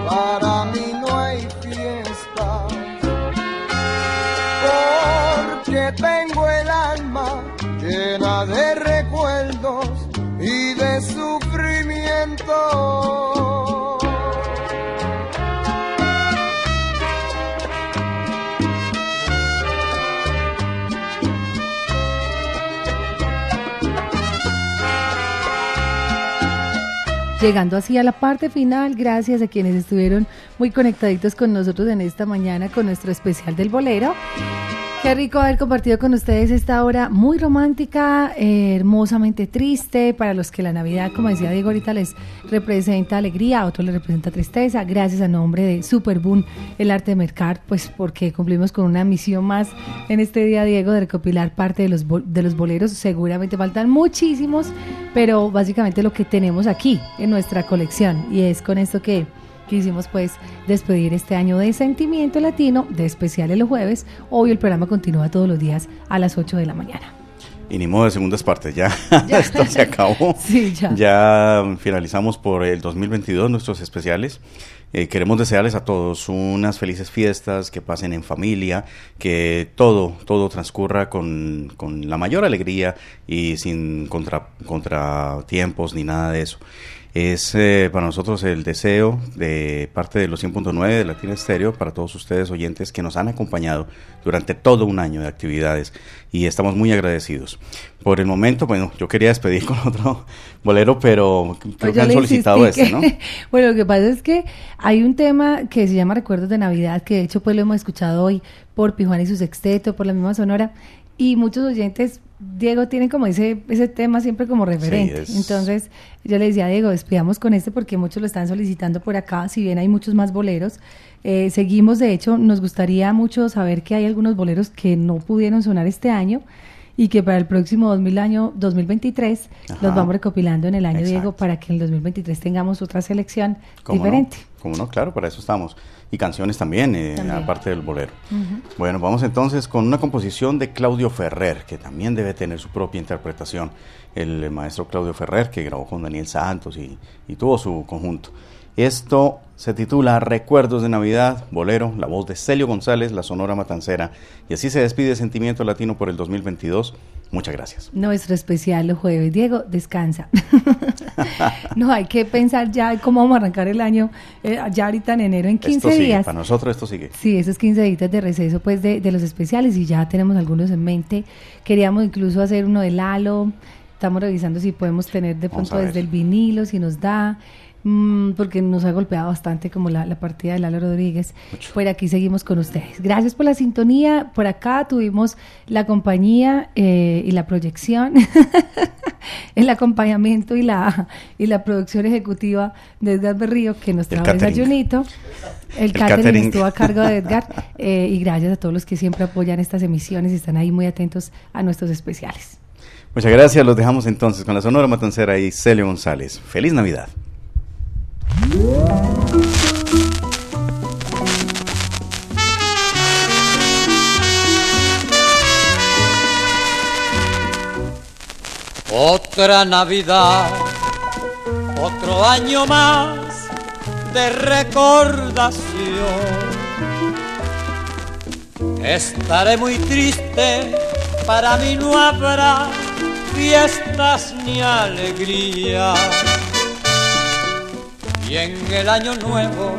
para mí no hay fiesta. Porque tengo el alma llena de recuerdos y de sufrimiento. Llegando así a la parte final, gracias a quienes estuvieron muy conectaditos con nosotros en esta mañana con nuestro especial del bolero. Qué rico haber compartido con ustedes esta hora muy romántica, eh, hermosamente triste, para los que la Navidad, como decía Diego ahorita, les representa alegría, a otros les representa tristeza. Gracias a nombre de Superboom, el arte de mercar, pues porque cumplimos con una misión más en este día, Diego, de recopilar parte de los, de los boleros. Seguramente faltan muchísimos, pero básicamente lo que tenemos aquí en nuestra colección. Y es con esto que quisimos pues despedir este año de Sentimiento Latino, de especiales los jueves. Hoy el programa continúa todos los días a las 8 de la mañana. Y ni modo de segundas partes, ya, esto se acabó. Sí, ya. Ya finalizamos por el 2022 nuestros especiales. Eh, queremos desearles a todos unas felices fiestas, que pasen en familia, que todo, todo transcurra con, con la mayor alegría y sin contra, contratiempos ni nada de eso. Es eh, para nosotros el deseo de parte de los 100.9 de Latina Estéreo, para todos ustedes oyentes que nos han acompañado durante todo un año de actividades y estamos muy agradecidos. Por el momento, bueno, yo quería despedir con otro bolero, pero creo Pues que han solicitado este, ¿no? bueno, lo que pasa es que hay un tema que se llama Recuerdos de Navidad, que de hecho pues lo hemos escuchado hoy por Pijuana y su sexteto, por la misma Sonora, y muchos oyentes, Diego tiene como ese, ese tema siempre como referente. es- Entonces yo le decía a Diego, despidamos con este porque muchos lo están solicitando por acá, si bien hay muchos más boleros. Eh, seguimos, de hecho, nos gustaría mucho saber que hay algunos boleros que no pudieron sonar este año y que para el próximo 2000 año, 2023 los Ajá. vamos recopilando en el año, Exacto. Diego, para que en el 2023 tengamos otra selección ¿Cómo diferente. No? ¿Cómo no? Claro, para eso estamos. Y canciones también, eh, También. aparte del bolero. Bueno, vamos entonces con una composición de Claudio Ferrer, que también debe tener su propia interpretación. El maestro Claudio Ferrer, que grabó con Daniel Santos y, y tuvo su conjunto. Esto se titula Recuerdos de Navidad, Bolero, la voz de Celio González, la Sonora Matancera. Y así se despide Sentimiento Latino por el 2022. Muchas gracias. Nuestro especial los jueves. Diego, descansa. no, hay que pensar ya cómo vamos a arrancar el año, eh, ya ahorita en enero, en 15 esto sigue, días. para nosotros esto sigue. Sí, esos 15 días de receso pues de, de los especiales y ya tenemos algunos en mente. Queríamos incluso hacer uno de Lalo. Estamos revisando si podemos tener de pronto desde el vinilo, si nos da, mm, porque nos ha golpeado bastante como la, la partida de Lalo Rodríguez. Por aquí seguimos con ustedes. Gracias por la sintonía. Por acá tuvimos la compañía eh, y la proyección, el acompañamiento y la, y la producción ejecutiva de Edgar Berrío que nos trajo el desayunito. El, El catering, catering. estuvo a cargo de Edgar eh, y gracias a todos los que siempre apoyan estas emisiones y están ahí muy atentos a nuestros especiales. Muchas gracias. Los dejamos entonces con la Sonora Matancera y Celio González. Feliz Navidad. Otra Navidad, otro año más de recordación. Estaré muy triste, para mí no habrá fiestas ni alegría. Y en el año nuevo,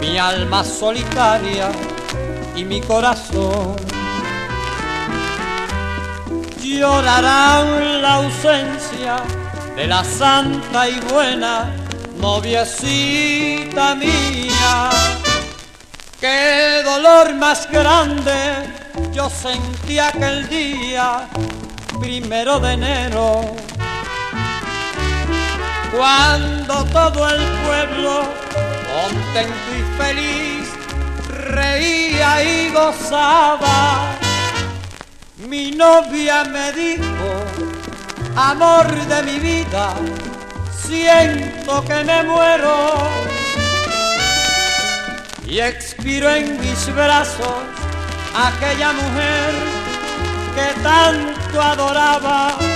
mi alma solitaria y mi corazón llorarán la ausencia de la santa y buena noviecita mía. Qué dolor más grande yo sentí aquel día, primero de enero, cuando todo el pueblo, contento y feliz, reía y gozaba. Mi novia me dijo, amor de mi vida, siento que me muero. Y expiro en mis brazos aquella mujer que tanto adoraba.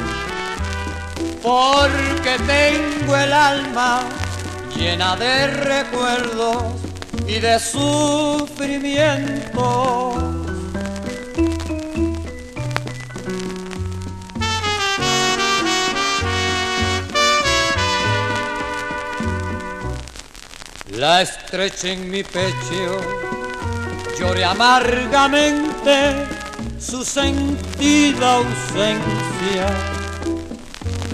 Porque tengo el alma llena de recuerdos y de sufrimiento. La estreché en mi pecho, lloré amargamente su sentida ausencia.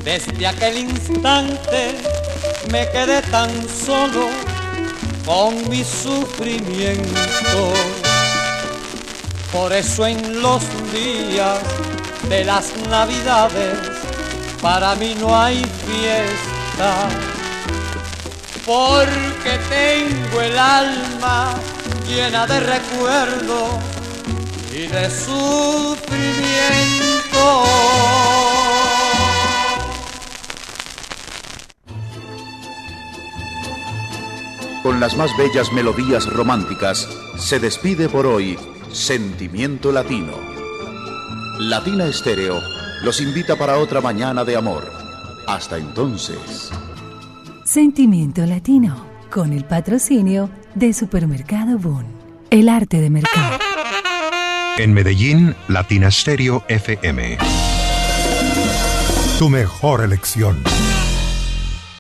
Desde aquel instante me quedé tan solo con mi sufrimiento. Por eso en los días de las navidades para mí no hay fiesta porque tengo el alma llena de recuerdos y de sufrimiento. Con las más bellas melodías románticas, se despide por hoy Sentimiento Latino. Latina Estéreo los invita para otra mañana de amor. Hasta entonces. Sentimiento Latino, con el patrocinio de Supermercado Boon. El arte de mercado. En Medellín, Latina Stereo FM. Tu mejor elección.